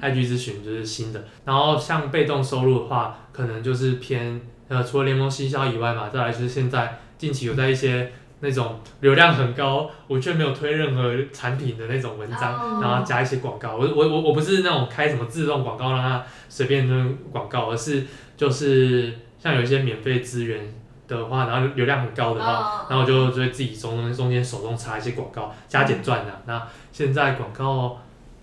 对对对，IG 咨询就是新的，然后像被动收入的话，可能就是偏呃除了联盟行销以外嘛，再来就是现在近期有在一些那种流量很高，我却没有推任何产品的那种文章。哦然后加一些广告。我我我我不是那种开什么自动广告让它随便扔广告，而是就是像有一些免费资源的话，然后流量很高的话，哦。然后我就就会自己中中间手动插一些广告，加减赚的。那现在广告，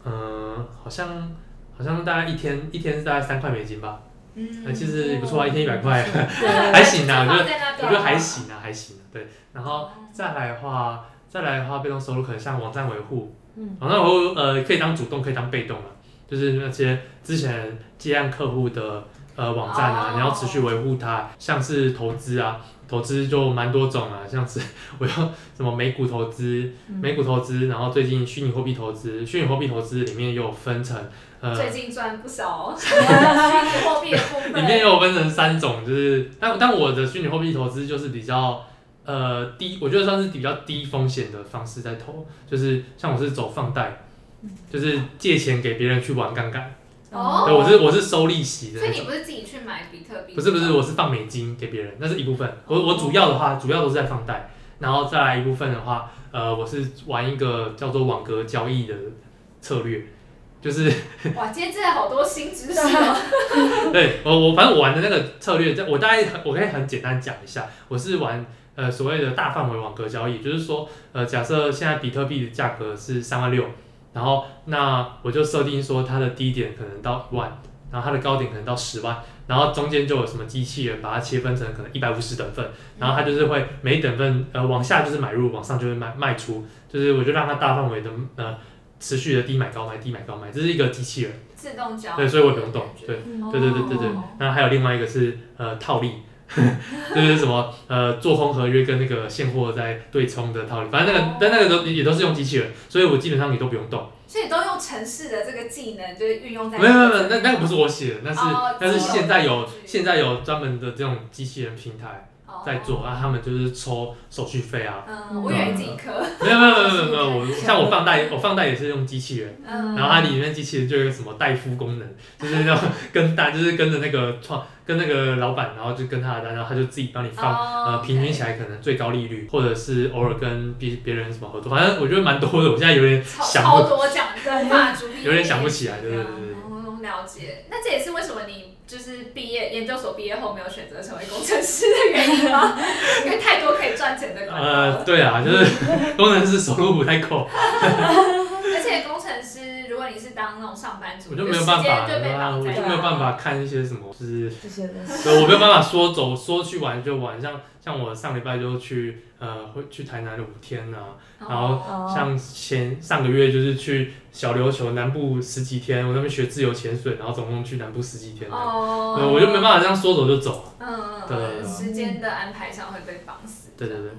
嗯、好像好像大概一天一天是大概三块美金吧，嗯。呃其实也不错啊，一天一百块，还行啊，我觉得我觉得还行啊，还行啊，对。然后再来的话，再来的话，被动收入可能像网站维护，嗯，网站维护呃可以当主动，可以当被动啊，就是那些之前接案客户的呃网站啊，哦。你要持续维护它，像是投资啊，投资就蛮多种啊，像是我要什么美股投资，嗯。美股投资，然后最近虚拟货币投资，虚拟货币投资里面又有分成呃最近赚不少。哦，虚拟货币的部分。里面又有分成三种，就是但但我的虚拟货币投资就是比较呃低，我觉得算是比较低风险的方式在投，就是像我是走放贷，就是借钱给别人去玩杠杆，哦对，我是我是收利息的所以那种，你不是自己去买比特币？不是不是，我是放美金给别人，那是一部分，我我主要的话主要都是在放贷，然后再来一部分的话，呃，我是玩一个叫做网格交易的策略，就是哇，今天真的好多新知识哦。对我我反正我玩的那个策略，在我大概很我可以很简单讲一下，我是玩呃所谓的大范围网格交易，就是说呃假设现在比特币的价格是三万六，然后那我就设定说它的低点可能到一万，然后它的高点可能到十万，然后中间就有什么机器人把它切分成可能一百五十等份，然后它就是会每一等份呃往下就是买入，往上就是卖卖出，就是我就让它大范围的呃持续的低买高卖低买高卖，这是一个机器人。自动交易。对，所以我不用动。对，哦对对对对对。然后还有另外一个是呃套利，就是什么呃做空合约跟那个现货在对冲的套利，反正那个哦但那个都也都是用机器人，所以我基本上你都不用动。所以都用城市的这个技能，就是运用在没有没有没有，那那个不是我写的，那是哦但是现在有现在有专门的这种机器人平台在做，哦啊，他们就是抽手续费啊。嗯，我以为自己磕。没有没有没有没有我像我放贷，我放贷也是用机器人。嗯，然后它里面机器人就有一个什么代付功能，就是那种跟大，就是跟着那个创，跟跟那个老板，然后就跟他的单，然后他就自己帮你放，哦呃，平均起来可能最高利率，或者是偶尔跟别别人什么合作，反正我觉得蛮多的，我现在有点超超，多讲无法主义，有点想不起来，对对对对。哦，了解。那这也是为什么你就是毕业研究所毕业后没有选择成为工程师的原因吗？因为太多可以赚钱的管道呃，对啊，就是工程师收入不太够，而且工程师，如果你是当那种上班族，我就没有办法，我就没有办法看一些什么，就是这些东西。对，我没有办法说走说去玩就玩，像像我上礼拜就去呃会去台南了五天啊，然后哦像前上个月就是去小琉球南部十几天，我那边学自由潜水，然后总共去南部十几天哦，我就没办法这样说走就走啊，嗯嗯对对嗯，对时间的安排上会被绑死。对对对。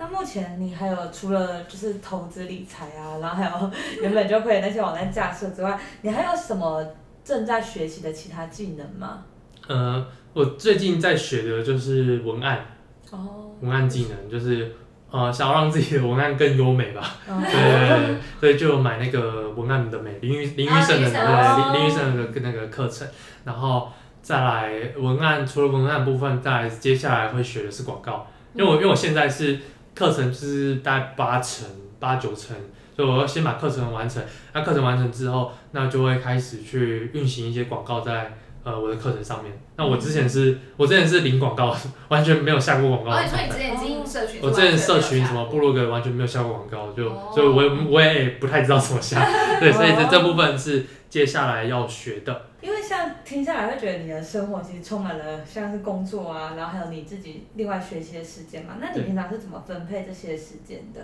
嗯，那目前你还有除了就是投资理财啊，然后还有 原本就会那些网站架设之外，你还有什么正在学习的其他技能吗？呃，我最近在学的就是文案，哦，文案技能，就是呃想要让自己的文案更优美吧。嗯对对对对，所以就有买那个文案的美林玉林玉胜的对哦林林玉胜的那个课程，然后再来文案，除了文案部分，再来接下来会学的是广告，因为我因为我现在是课程就是大概八成八九成。所以我要先把课程完成，那课程完成之后，那就会开始去运行一些广告在呃我的课程上面。那我之前是，我之前是零广告，完全没有下过广告哦，的你说你。之前经营社群，我之前社群什么部落格完全没有下过广告，就、哦所以我也我也不太知道怎么下，对，所以这这部分是接下来要学的。因为像听下来会觉得你的生活其实充满了像是工作啊，然后还有你自己另外学习的时间嘛。那你平常是怎么分配这些时间的？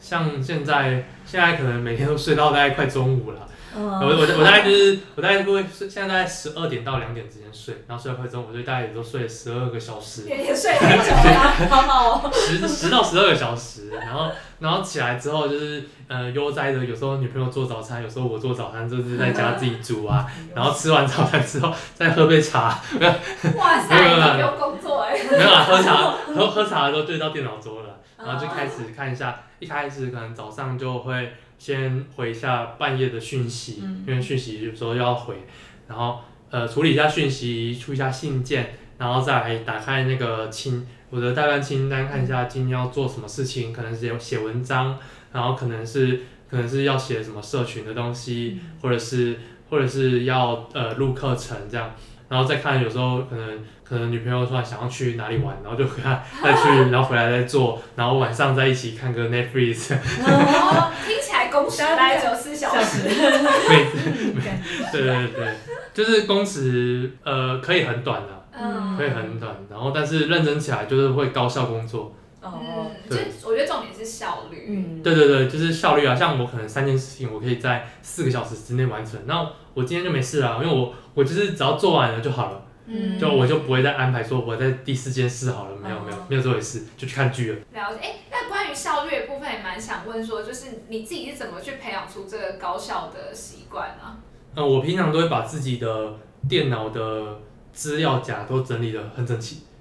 像现在现在可能每天都睡到大概快中午了，我嗯，我我大概就是我大概会睡，现在大概十二点到两点之间睡，然后睡到快中午，所以大概也都睡了十二个小时，也也睡很久了。好好哦。十十到十二个小时，然后然后起来之后就是呃悠哉的，有时候女朋友做早餐，有时候我做早餐，就是在家自己煮啊，然后吃完早餐之后再喝杯茶，哇塞，没有没有你不用工作哎。没有啊，喝茶喝喝茶的时候对到电脑桌了，然后就开始看一下，一开始可能早上就会先回一下半夜的讯息，嗯因为讯息有时候要回，然后呃处理一下讯息，出一下信件，然后再打开那个清我的代办清单，看一下今天要做什么事情，可能是有写文章，然后可能是可能是要写什么社群的东西，或者是或者是要呃录课程这样，然后再看有时候可能可能女朋友突然想要去哪里玩，然后就跟她再去，然后回来再做，然后晚上再一起看个 Netflix，哦，听起来工时大概只有四小时。每对对对，就是工时呃可以很短的、嗯，可以很短，然后但是认真起来就是会高效工作。哦，嗯，就对我觉得重点是效率。嗯，对对对，就是效率啊，像我可能三件事情我可以在四个小时之内完成，那我今天就没事了，因为我我就是只要做完了就好了。嗯，就我就不会再安排说我在第四件事好了，没有没有没有这回事，就去看剧了。了解。哎，那关于效率的部分也蛮想问说，就是你自己是怎么去培养出这个高效的习惯啊？嗯，我平常都会把自己的电脑的资料夹都整理的很整齐，嗯，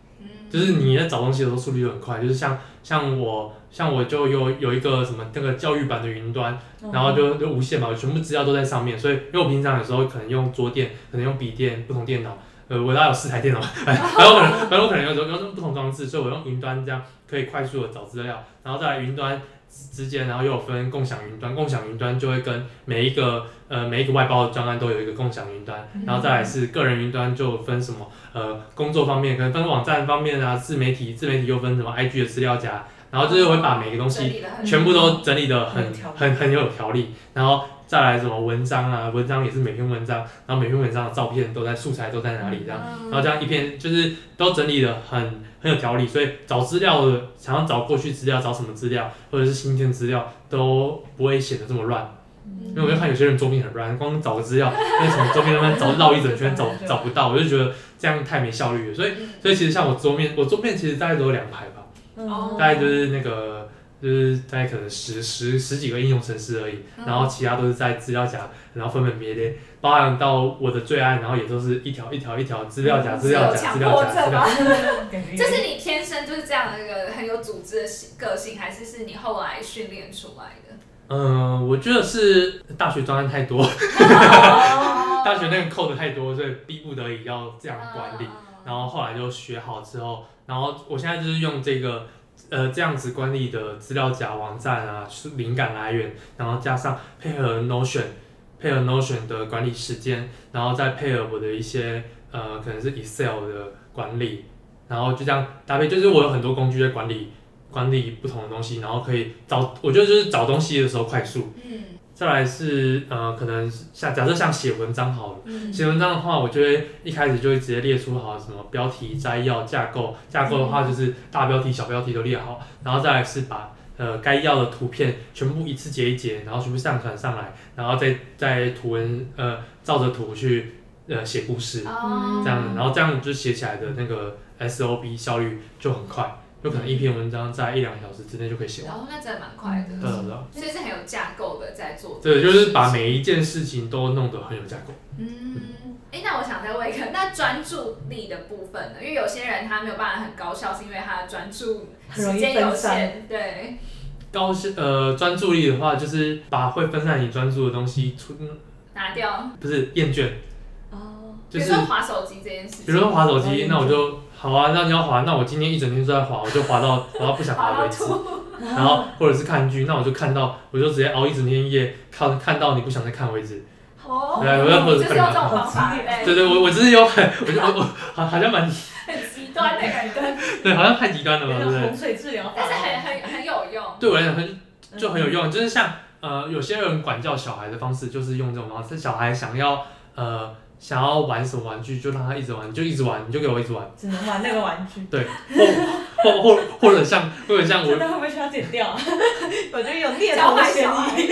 就是你在找东西的时候速率就很快，就是像像我像我就有有一个什么那个教育版的云端，嗯然后就就无线嘛，我全部资料都在上面，所以因为我平常有时候可能用桌垫，可能用笔电，不同电脑。呃，我大概有四台电脑，反正我可能，然后我可能有时候用不同装置，所以我用云端这样可以快速的找资料，然后再来云端之之间，然后又有分共享云端，共享云端就会跟每一个呃每一个外包的专案都有一个共享云端，然后再来是个人云端就分什么呃工作方面，可能分网站方面啊，自媒体自媒体又分什么 IG 的资料夹，然后就是会把每个东西全部都整理的很很很很有条理，然后再来什么文章啊，文章也是每篇文章，然后每篇文章的照片都在素材都在哪里这样，嗯。然后这样一篇就是都整理的很很有条理，所以找资料的想要找过去资料，找什么资料或者是新鲜资料都不会显得这么乱，因为我就看有些人桌面很乱，光找个资料那什么桌面那边找绕一整圈找找不到，我就觉得这样太没效率了，所以嗯。所以其实像我桌面，我桌面其实大概都有两排吧。哦。大概就是那个，就是大概可能十十十几个应用程式而已，嗯然后其他都是在资料夹，然后分门别类，包含到我的最爱，然后也都是一条一条一条资料夹、资料夹、资料夹、这 是你天生就是这样的一个很有组织的性个性，还是是你后来训练出来的？嗯，我觉得是大学专案太多，哦大学那个扣的太多，所以逼不得已要这样管理。嗯然后后来就学好之后，然后我现在就是用这个呃这样子管理的资料夹网站啊，是灵感来源，然后加上配合 Notion，配合 Notion 的管理时间，然后再配合我的一些呃可能是 Excel 的管理，然后就这样搭配，就是我有很多工具在管理管理不同的东西，然后可以找，我觉得就是找东西的时候快速。嗯再来是呃，可能像假设像写文章好了。嗯写文章的话，我就会一开始就会直接列出好什么标题、摘要、架构。架构的话就是大标题、小标题都列好，然后再来是把呃该要的图片全部一次截一截，然后全部上传上来，然后再再图文呃照着图去呃写故事，哦这样，然后这样就写起来的那个 SOP 效率就很快，就可能一篇文章在一两个小时之内就可以写完。然后那真的蛮快的，对对对所以是很有架构的在做。对，就是把每一件事情都弄得很有架构。嗯，哎，那我想再问一个，那专注力的部分呢？因为有些人他没有办法很高效，是因为他的专注时间有限。对，高效呃专注力的话，就是把会分散你专注的东西出，嗯拿掉。不是厌倦，哦，就是比如说划手机这件事情，比如说划手哦机，那我就好啊，那你要滑，那我今天一整天都在滑，我就滑到 滑到不想滑为止。然后或者是看剧，那我就看到，我就直接熬一整天夜，看看到你不想再看为止。哦，对我要或者就是对，对对，我我只是有很，我就我我好好像蛮 很极端的感觉，对，好像太极端了嘛，对不对？洪水治疗法，但是很很很有用。对我来讲很就很有用，就是像呃有些人管教小孩的方式，就是用这种方式，小孩想要呃想要玩什么玩具，就让他一直玩，就一直玩，你就给我一直玩，只能玩那个玩具。对或或或或者像或者像我真的会不会需要剪掉啊？我觉得有猎头的嫌疑。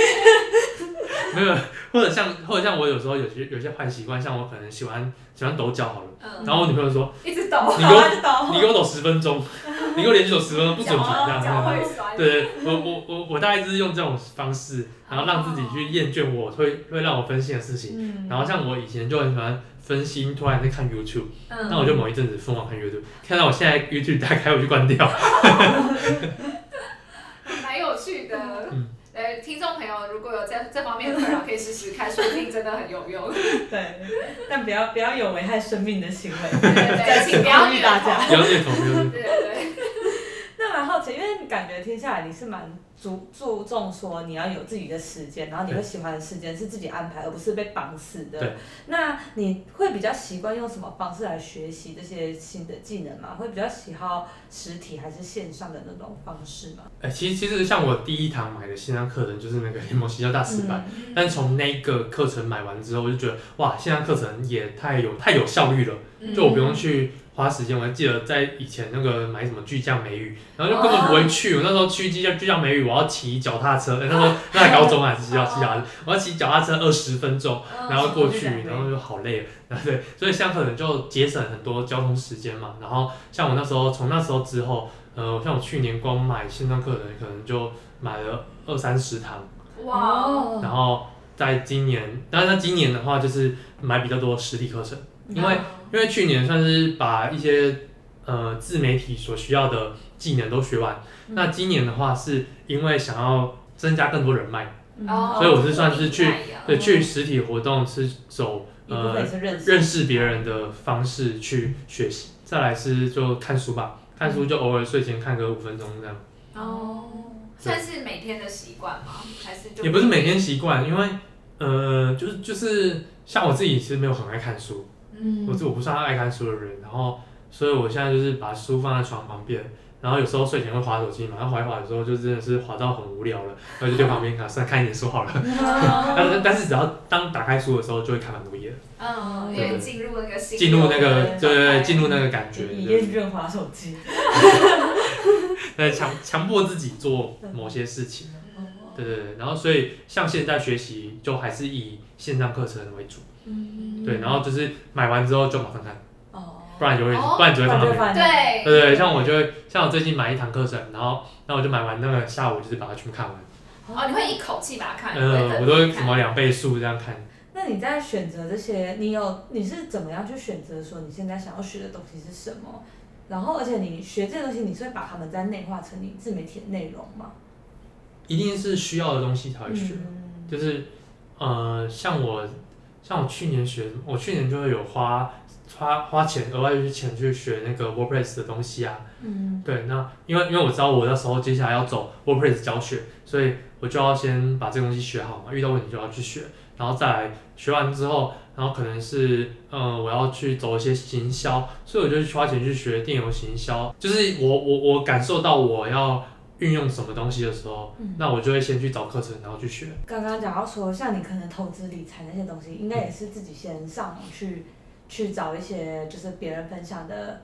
没有，或者像或者像我有时候有些有些坏习惯，像我可能喜欢喜欢抖脚好了，嗯，然后我女朋友说一直抖，你给我知道你给我抖十分钟，你给我连续抖十分钟不准停这样这脚样。会酸。对，我我我我大概就是用这种方式，然后让自己去厌倦我会会让我分心的事情。嗯然后像我以前就很喜欢分心，突然在看 YouTube，嗯，那我就某一阵子疯狂看 YouTube，看到我现在 YouTube 打开我就关掉。蛮有趣的。嗯呃，听众朋友如果有这这方面的困扰，可以试试看，说不定真的很有用。对，但不要不要有危害生命的行为。对对对，请不要虐大家对对，那蛮好奇，因为感觉听下来你是蛮注注重说你要有自己的时间，然后你会喜欢的时间是自己安排，而不是被绑死的。那你会比较习惯用什么方式来学习这些新的技能吗？会比较喜好实体还是线上的那种方式吗？哎、其实其实像我第一堂买的线上课程就是那个联盟行销大师班，嗯但从那个课程买完之后，我就觉得哇，线上课程也太有太有效率了。嗯就我不用去花时间，我还记得在以前那个买什么巨匠美语，然后就根本不会去。我那时候去巨匠巨匠美语，我要骑脚踏车，欸 那时候那还高中还是骑脚骑脚踏车，我要骑脚踏车二十分钟，嗯然后过去，然后就好累，然后对，所以像可能就节省很多交通时间嘛。然后像我那时候从那时候之后，呃，像我去年光买线上课程，可能就买了二三十堂，哇哦，然后在今年，当然那今年的话就是买比较多实体课程。因为因为去年算是把一些呃自媒体所需要的技能都学完，嗯。那今年的话是因为想要增加更多人脉，哦，所以我是算是去对，去实体活动是走一部呃分是认识。认识别人的方式去学习，再来是就看书吧，看书就偶尔睡前看个五分钟这样，哦，算是每天的习惯吗？还是就也不是每天习惯，因为呃就是就是像我自己其实没有很爱看书，嗯。我是我不算爱看书的人，然后所以我现在就是把书放在床旁边，然后有时候睡前会划手机嘛，然后划一划的时候就真的是划到很无聊了，然后就丢旁边看，算看一点书好了。但是但是只要当打开书的时候，就会看很多页，嗯，因为进入那个心进入那个流对对对，进入那个感觉，厌倦划手机。对，强强迫自己做某些事情，对对对，然后所以像现在学习就还是以线上课程为主，嗯对，然后就是买完之后就马上看，哦，不然就会哦不然就会放那边。放对对对，像我就会，像我最近买一堂课程，然后，那我就买完那个下午就是把它全部看完，哦，你会一口气把它看，呃，我都会什看么两倍速这样看。那你在选择这些，你有你是怎么样去选择说你现在想要学的东西是什么？然后，而且你学这些东西，你是会把它们再内化成你自媒体的内容吗？一定是需要的东西才会学，嗯就是呃，像我像我去年学，我去年就会有花花花钱额外去钱去学那个 WordPress 的东西啊，嗯。对，那因为因为我知道我那时候接下来要走 WordPress 教学，所以我就要先把这个东西学好嘛，遇到问题就要去学，然后再来学完之后，然后可能是嗯我要去走一些行销，所以我就去花钱去学电邮行销，就是我我我感受到我要运用什么东西的时候，嗯那我就会先去找课程，然后去学。刚刚讲到说，像你可能投资理财那些东西，应该也是自己先上网去去找一些就是别人分享的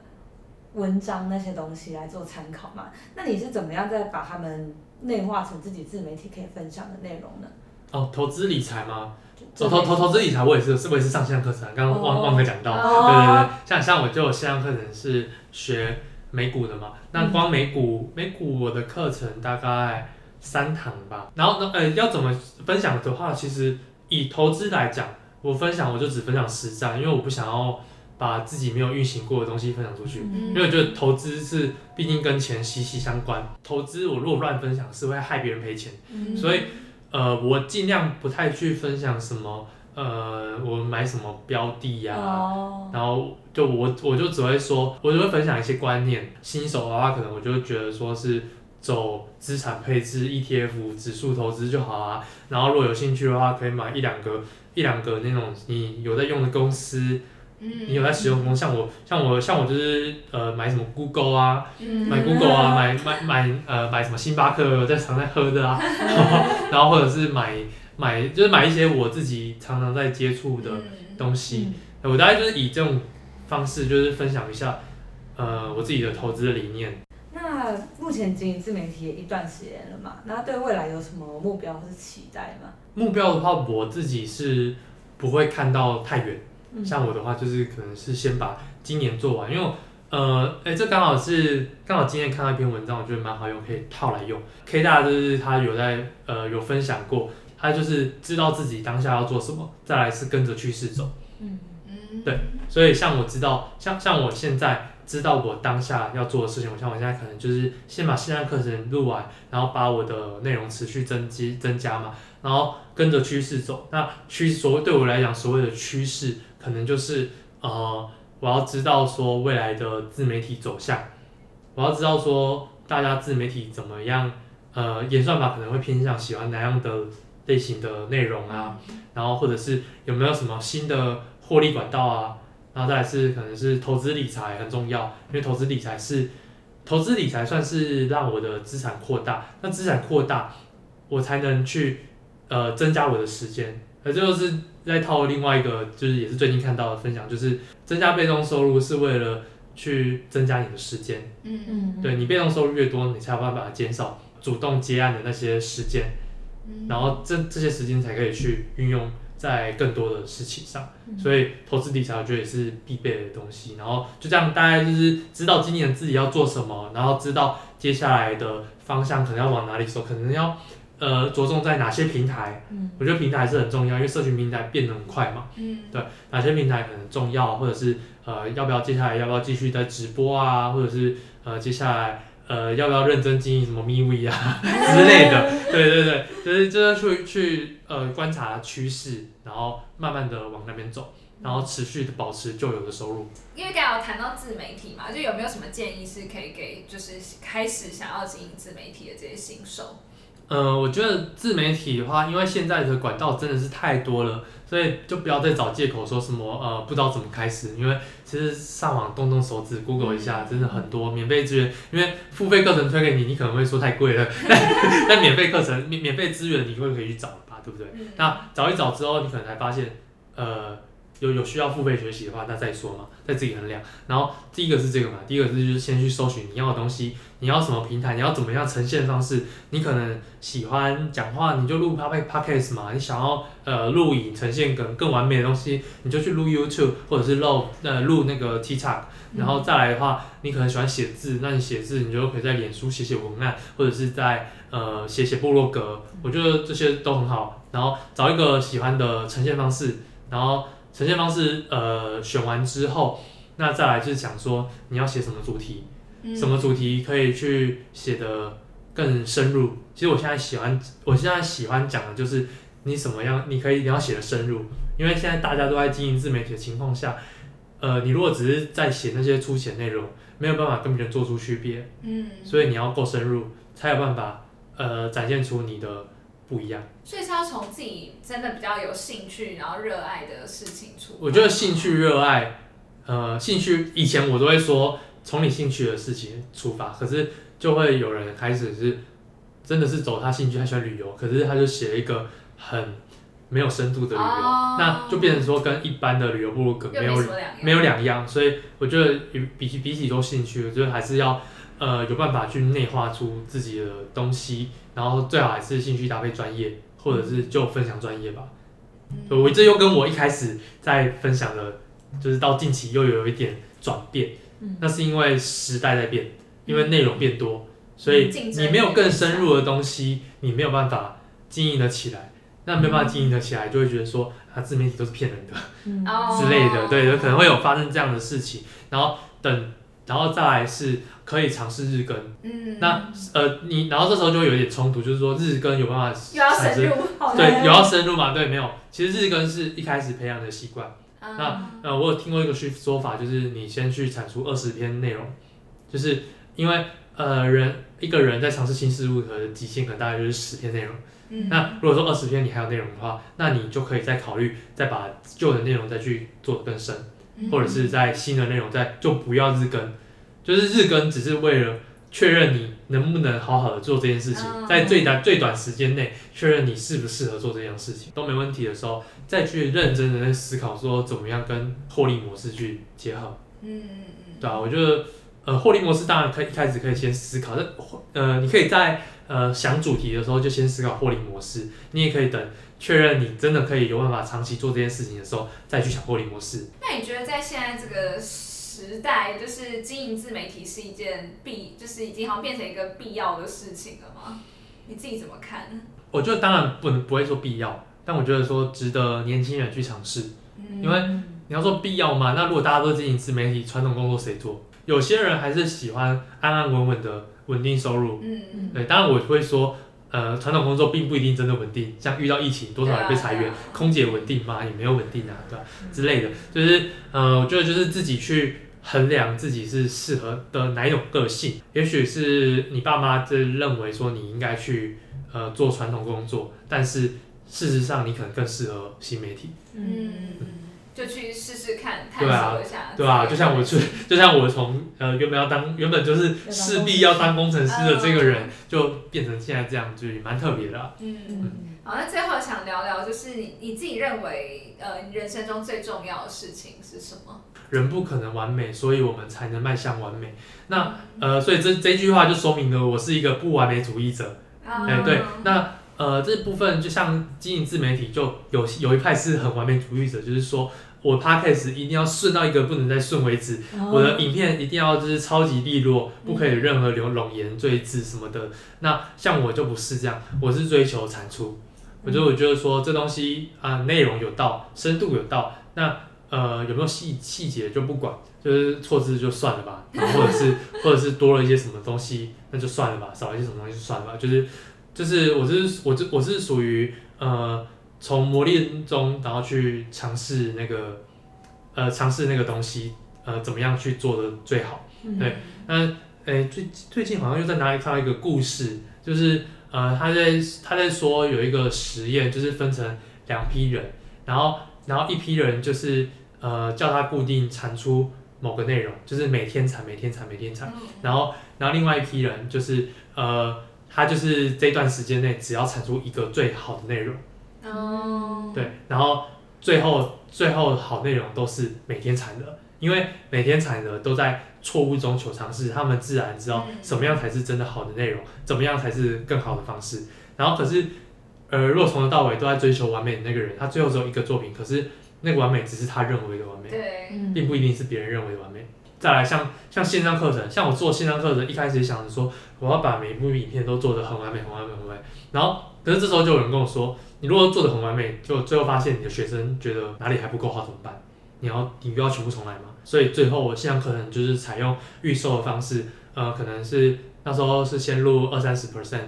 文章那些东西来做参考嘛。那你是怎么样再把他们内化成自己自媒体可以分享的内容呢？哦，投资理财吗？就投投投投资理财，我也是，是我也是上线上课程啊，刚刚忘哦忘了讲到，哦对对对，像像我就有线上课程是学美股的嘛，那嗯光美股美股我的课程大概三堂吧，然后呢，呃，要怎么分享的话，其实以投资来讲，我分享我就只分享实战，因为我不想要把自己没有运行过的东西分享出去。嗯。因为我觉得投资是毕竟跟钱息息相关，投资我如果乱分享是会害别人赔钱。嗯。所以呃，我尽量不太去分享什么，呃，我买什么标的呀、哦，然后就我我就只会说，我就会分享一些观念。新手的话，可能我就会觉得说是走资产配置、ETF、指数投资就好啊。然后如果有兴趣的话，可以买一两个一两个那种你有在用的公司，嗯你有在使用公，像我像我像我就是呃买什么 Google 啊，嗯买 Google 啊，买买买呃买什么星巴克在常在喝的啊，然后然后或者是买买就是买一些我自己常常在接触的嗯东西，嗯我大概就是以这种方式就是分享一下呃我自己的投资的理念。那目前经营自媒体也一段时间了嘛，那对未来有什么目标或是期待吗？目标的话，我自己是不会看到太远。嗯像我的话，就是可能是先把今年做完，因为呃，哎、这刚好是刚好今天看到一篇文章，我觉得蛮好用，可以套来用。K 大就是他有在呃有分享过，他就是知道自己当下要做什么，再来是跟着趋势走。嗯嗯对所以像我知道，像像我现在知道我当下要做的事情，我像我现在可能就是先把线上课程录完，然后把我的内容持续增积增加嘛，然后跟着趋势走。那趋所谓对我来讲，所谓的趋势，可能就是呃，我要知道说未来的自媒体走向，我要知道说大家自媒体怎么样，呃，演算法可能会偏向喜欢哪样的类型的内容啊，然后或者是有没有什么新的获利管道啊，然后再来是可能是投资理财很重要，因为投资理财是投资理财算是让我的资产扩大，那资产扩大，我才能去呃增加我的时间，而这就是在套另外一个就是也是最近看到的分享，就是增加被动收入是为了去增加你的时间，嗯嗯，对你被动收入越多，你才有办法减少主动接案的那些时间。嗯然后这这些时间才可以去运用在更多的事情上，嗯所以投资理财我觉得也是必备的东西。然后就这样，大概就是知道今年自己要做什么，然后知道接下来的方向可能要往哪里走，可能要呃着重在哪些平台。嗯我觉得平台是很重要，因为社群平台变得很快嘛，嗯哪些平台可能重要，或者是呃要不要接下来要不要继续在直播啊，或者是呃接下来。呃，要不要认真经营什么 MeWe 啊 之类的？对对对，就是就是去去呃观察趋势，然后慢慢的往那边走，然后持续的保持旧有的收入。因为刚刚有谈到自媒体嘛，就有没有什么建议是可以给就是开始想要经营自媒体的这些新手？呃，我觉得自媒体的话，因为现在的管道真的是太多了，所以就不要再找借口说什么呃不知道怎么开始，因为其实上网动动手指 Google 一下，真的很多免费资源。因为付费课程推给你，你可能会说太贵了，但 但免费课程免免费资源你会可以去找吧，对不对？嗯那找一找之后，你可能才发现，呃，有有需要付费学习的话，那再说嘛，再自己衡量。然后第一个是这个嘛，第一个是就是先去搜寻你要的东西，你要什么平台，你要怎么样呈现方式。你可能喜欢讲话，你就录 p o d podcast 嘛。你想要呃录影呈现更更完美的东西，你就去录 YouTube 或者是录呃录那个 TikTok。然后再来的话，你可能喜欢写字，那你写字你就可以在脸书写写文案，或者是在呃写写部落格，我觉得这些都很好。然后找一个喜欢的呈现方式，然后呈现方式呃选完之后，那再来就是讲说你要写什么主题，嗯什么主题可以去写的更深入。其实我现在喜欢，我现在喜欢讲的就是你什么样，你可以你要写的深入，因为现在大家都在经营自媒体的情况下，呃，你如果只是在写那些粗浅内容，没有办法跟别人做出区别，嗯，所以你要够深入，才有办法呃展现出你的不一样。所以是要从自己真的比较有兴趣，然后热爱的事情出发。我觉得兴趣、热爱，呃，兴趣以前我都会说从你兴趣的事情出发，可是就会有人开始是真的是走他兴趣，他喜欢旅游，可是他就写了一个很没有深度的旅游，哦那就变成说跟一般的旅游部落格没有没有两样，所以我觉得比起比起说兴趣，我觉得还是要呃有办法去内化出自己的东西，然后最好还是兴趣搭配专业，或者是就分享专业吧。对我这又跟我一开始在分享的，就是到近期又有一点转变，嗯那是因为时代在变，因为内容变多，所以你没有更深入的东西，你没有办法经营得起来。那没有办法经营得起来，就会觉得说啊，自媒体都是骗人的。之类的，对，有可能会有发生这样的事情，然后等，然后再来是可以尝试日更，嗯，那呃你，然后这时候就会有一点冲突，就是说日更有办法又要产生，深入，对，有要深入嘛？对，没有，其实日更是一开始培养的习惯，那呃，我有听过一个说说法，就是你先去产出二十篇内容，就是因为呃人一个人在尝试新事物的极限可能大概就是十篇内容。嗯。那如果说二十篇你还有内容的话，那你就可以再考虑再把旧的内容再去做得更深，嗯。或者是在新的内容再就不要日更，就是日更只是为了确认你能不能好好的做这件事情，嗯在最短最短时间内确认你适不适合做这件事情都没问题的时候，再去认真的在思考说怎么样跟获利模式去结合。嗯嗯对啊，我觉得呃获利模式当然可以一开始可以先思考，但呃你可以在呃想主题的时候就先思考获利模式，你也可以等确认你真的可以有办法长期做这件事情的时候再去想获利模式。那你觉得在现在这个时代，就是经营自媒体是一件必，就是已经好像变成一个必要的事情了吗？你自己怎么看？我觉得当然不能不会说必要，但我觉得说值得年轻人去尝试。嗯因为你要说必要嘛？那如果大家都经营自媒体，传统工作谁做？有些人还是喜欢安安稳稳的稳定收入。嗯嗯对，当然我会说，呃，传统工作并不一定真的稳定，像遇到疫情，多少人被裁员，空姐稳定吗？也没有稳定啊，对吧、之类的，就是呃，我觉得就是自己去衡量自己是适合的哪一种个性。也许是你爸妈这认为说你应该去呃做传统工作，但是事实上你可能更适合新媒体，嗯，就去试试看，探对啊索一下，对啊、就像我去，就像我从呃原本要当原本就是势必要当工程师的这个人，就变成现在这样，就是蛮特别的啊、嗯。嗯好，那最后想聊聊，就是你你自己认为，呃，你人生中最重要的事情是什么？人不可能完美，所以我们才能迈向完美。那呃，所以这这句话就说明了我是一个不完美主义者。啊哎、对，那呃这部分就像经营自媒体，就有有一派是很完美主义者，就是说我 podcast 一定要顺到一个不能再顺为止，哦我的影片一定要就是超级利落，不可以有任何留冗言赘字什么的。那像我就不是这样，我是追求产出。我就我觉得说这东西啊、内容有道，深度有道，那呃有没有细细节就不管，就是错字就算了吧，然后或者是 或者是多了一些什么东西，那就算了吧，少了一些什么东西就算了吧，就是就是我是我是我是属于呃从磨练中，然后去尝试那个呃尝试那个东西，呃怎么样去做的最好。对那诶最最近好像又在哪里看到一个故事，就是呃他在他在说有一个实验，就是分成两批人，然后然后一批人就是呃叫他固定产出某个内容，就是每天产每天产每天产，然后然后另外一批人就是呃他就是这段时间内只要产出一个最好的内容，哦，对，然后最后最后好内容都是每天产的，因为每天产的都在错误中求尝试，他们自然知道嗯。什么样才是真的好的内容，怎么样才是更好的方式。然后可是，呃，如果从头到尾都在追求完美的那个人，他最后只有一个作品，可是那个完美只是他认为的完美，对，嗯并不一定是别人认为的完美。再来像像线上课程，像我做线上课程，一开始也想着说我要把每一部影片都做得很完美、很完美、很完美。然后，可是这时候就有人跟我说，你如果做得很完美，就最后发现你的学生觉得哪里还不够好怎么办？你要你不要全部重来吗？所以最后我线上课程就是采用预售的方式，呃，可能是那时候是先录二三十 percent，哦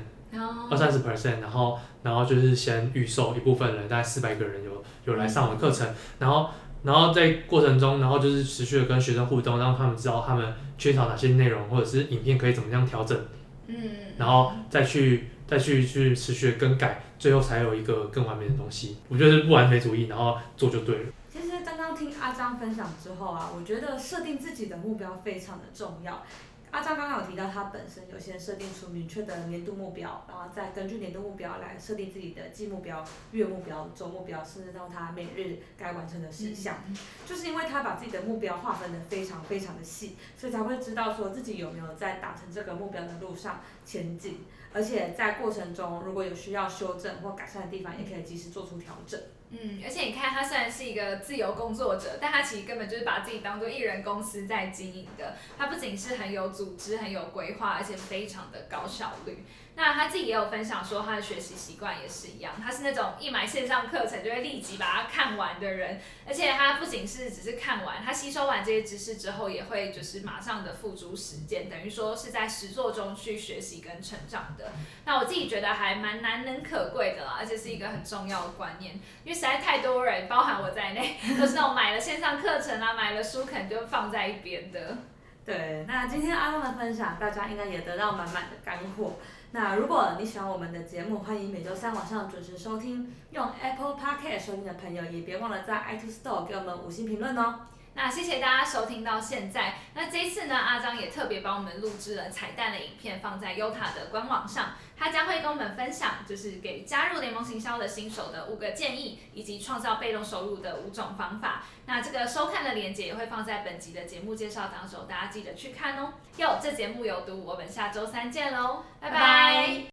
二三十 percent，然后然后就是先预售一部分人，大概四百个人有有来上我的课程，然后然后在过程中，然后就是持续的跟学生互动，让他们知道他们缺少哪些内容，或者是影片可以怎么样调整，嗯，然后再去再去去持续的更改，最后才有一个更完美的东西。我觉得是不完美主义，然后做就对了。其实刚刚听阿张分享之后啊，我觉得设定自己的目标非常的重要。阿张刚刚有提到，他本身有先设定出明确的年度目标，然后再根据年度目标来设定自己的季目标、月目标、周目标，甚至到他每日该完成的事项。就是因为他把自己的目标划分的非常非常的细，所以才会知道说自己有没有在达成这个目标的路上前进，而且在过程中如果有需要修正或改善的地方，也可以及时做出调整。嗯，而且你看，他虽然是一个自由工作者，但他其实根本就是把自己当做艺人公司在经营的。他不仅是很有组织、很有规划，而且非常的高效率。那他自己也有分享说，他的学习习惯也是一样，他是那种一买线上课程就会立即把它看完的人，而且他不仅是只是看完，他吸收完这些知识之后，也会就是马上的付诸实践，等于说是在实作中去学习跟成长的。那我自己觉得还蛮难能可贵的啦，而且是一个很重要的观念，因为实在太多人，包含我在内，都是那种买了线上课程啊，买了书可能就放在一边的。对，那今天阿浪的分享，大家应该也得到满满的干货。那如果你喜欢我们的节目，欢迎每周三晚上准时收听。用 Apple Podcast 收听的朋友，也别忘了在 iTunes Store 给我们五星评论哦。那谢谢大家收听到现在。那这一次呢，阿张也特别帮我们录制了彩蛋的影片，放在优塔的官网上。他将会跟我们分享，就是给加入联盟行销的新手的五个建议，以及创造被动收入的五种方法。那这个收看的链接也会放在本集的节目介绍当中，大家记得去看哦。哟，这节目有毒，我们下周三见喽，拜拜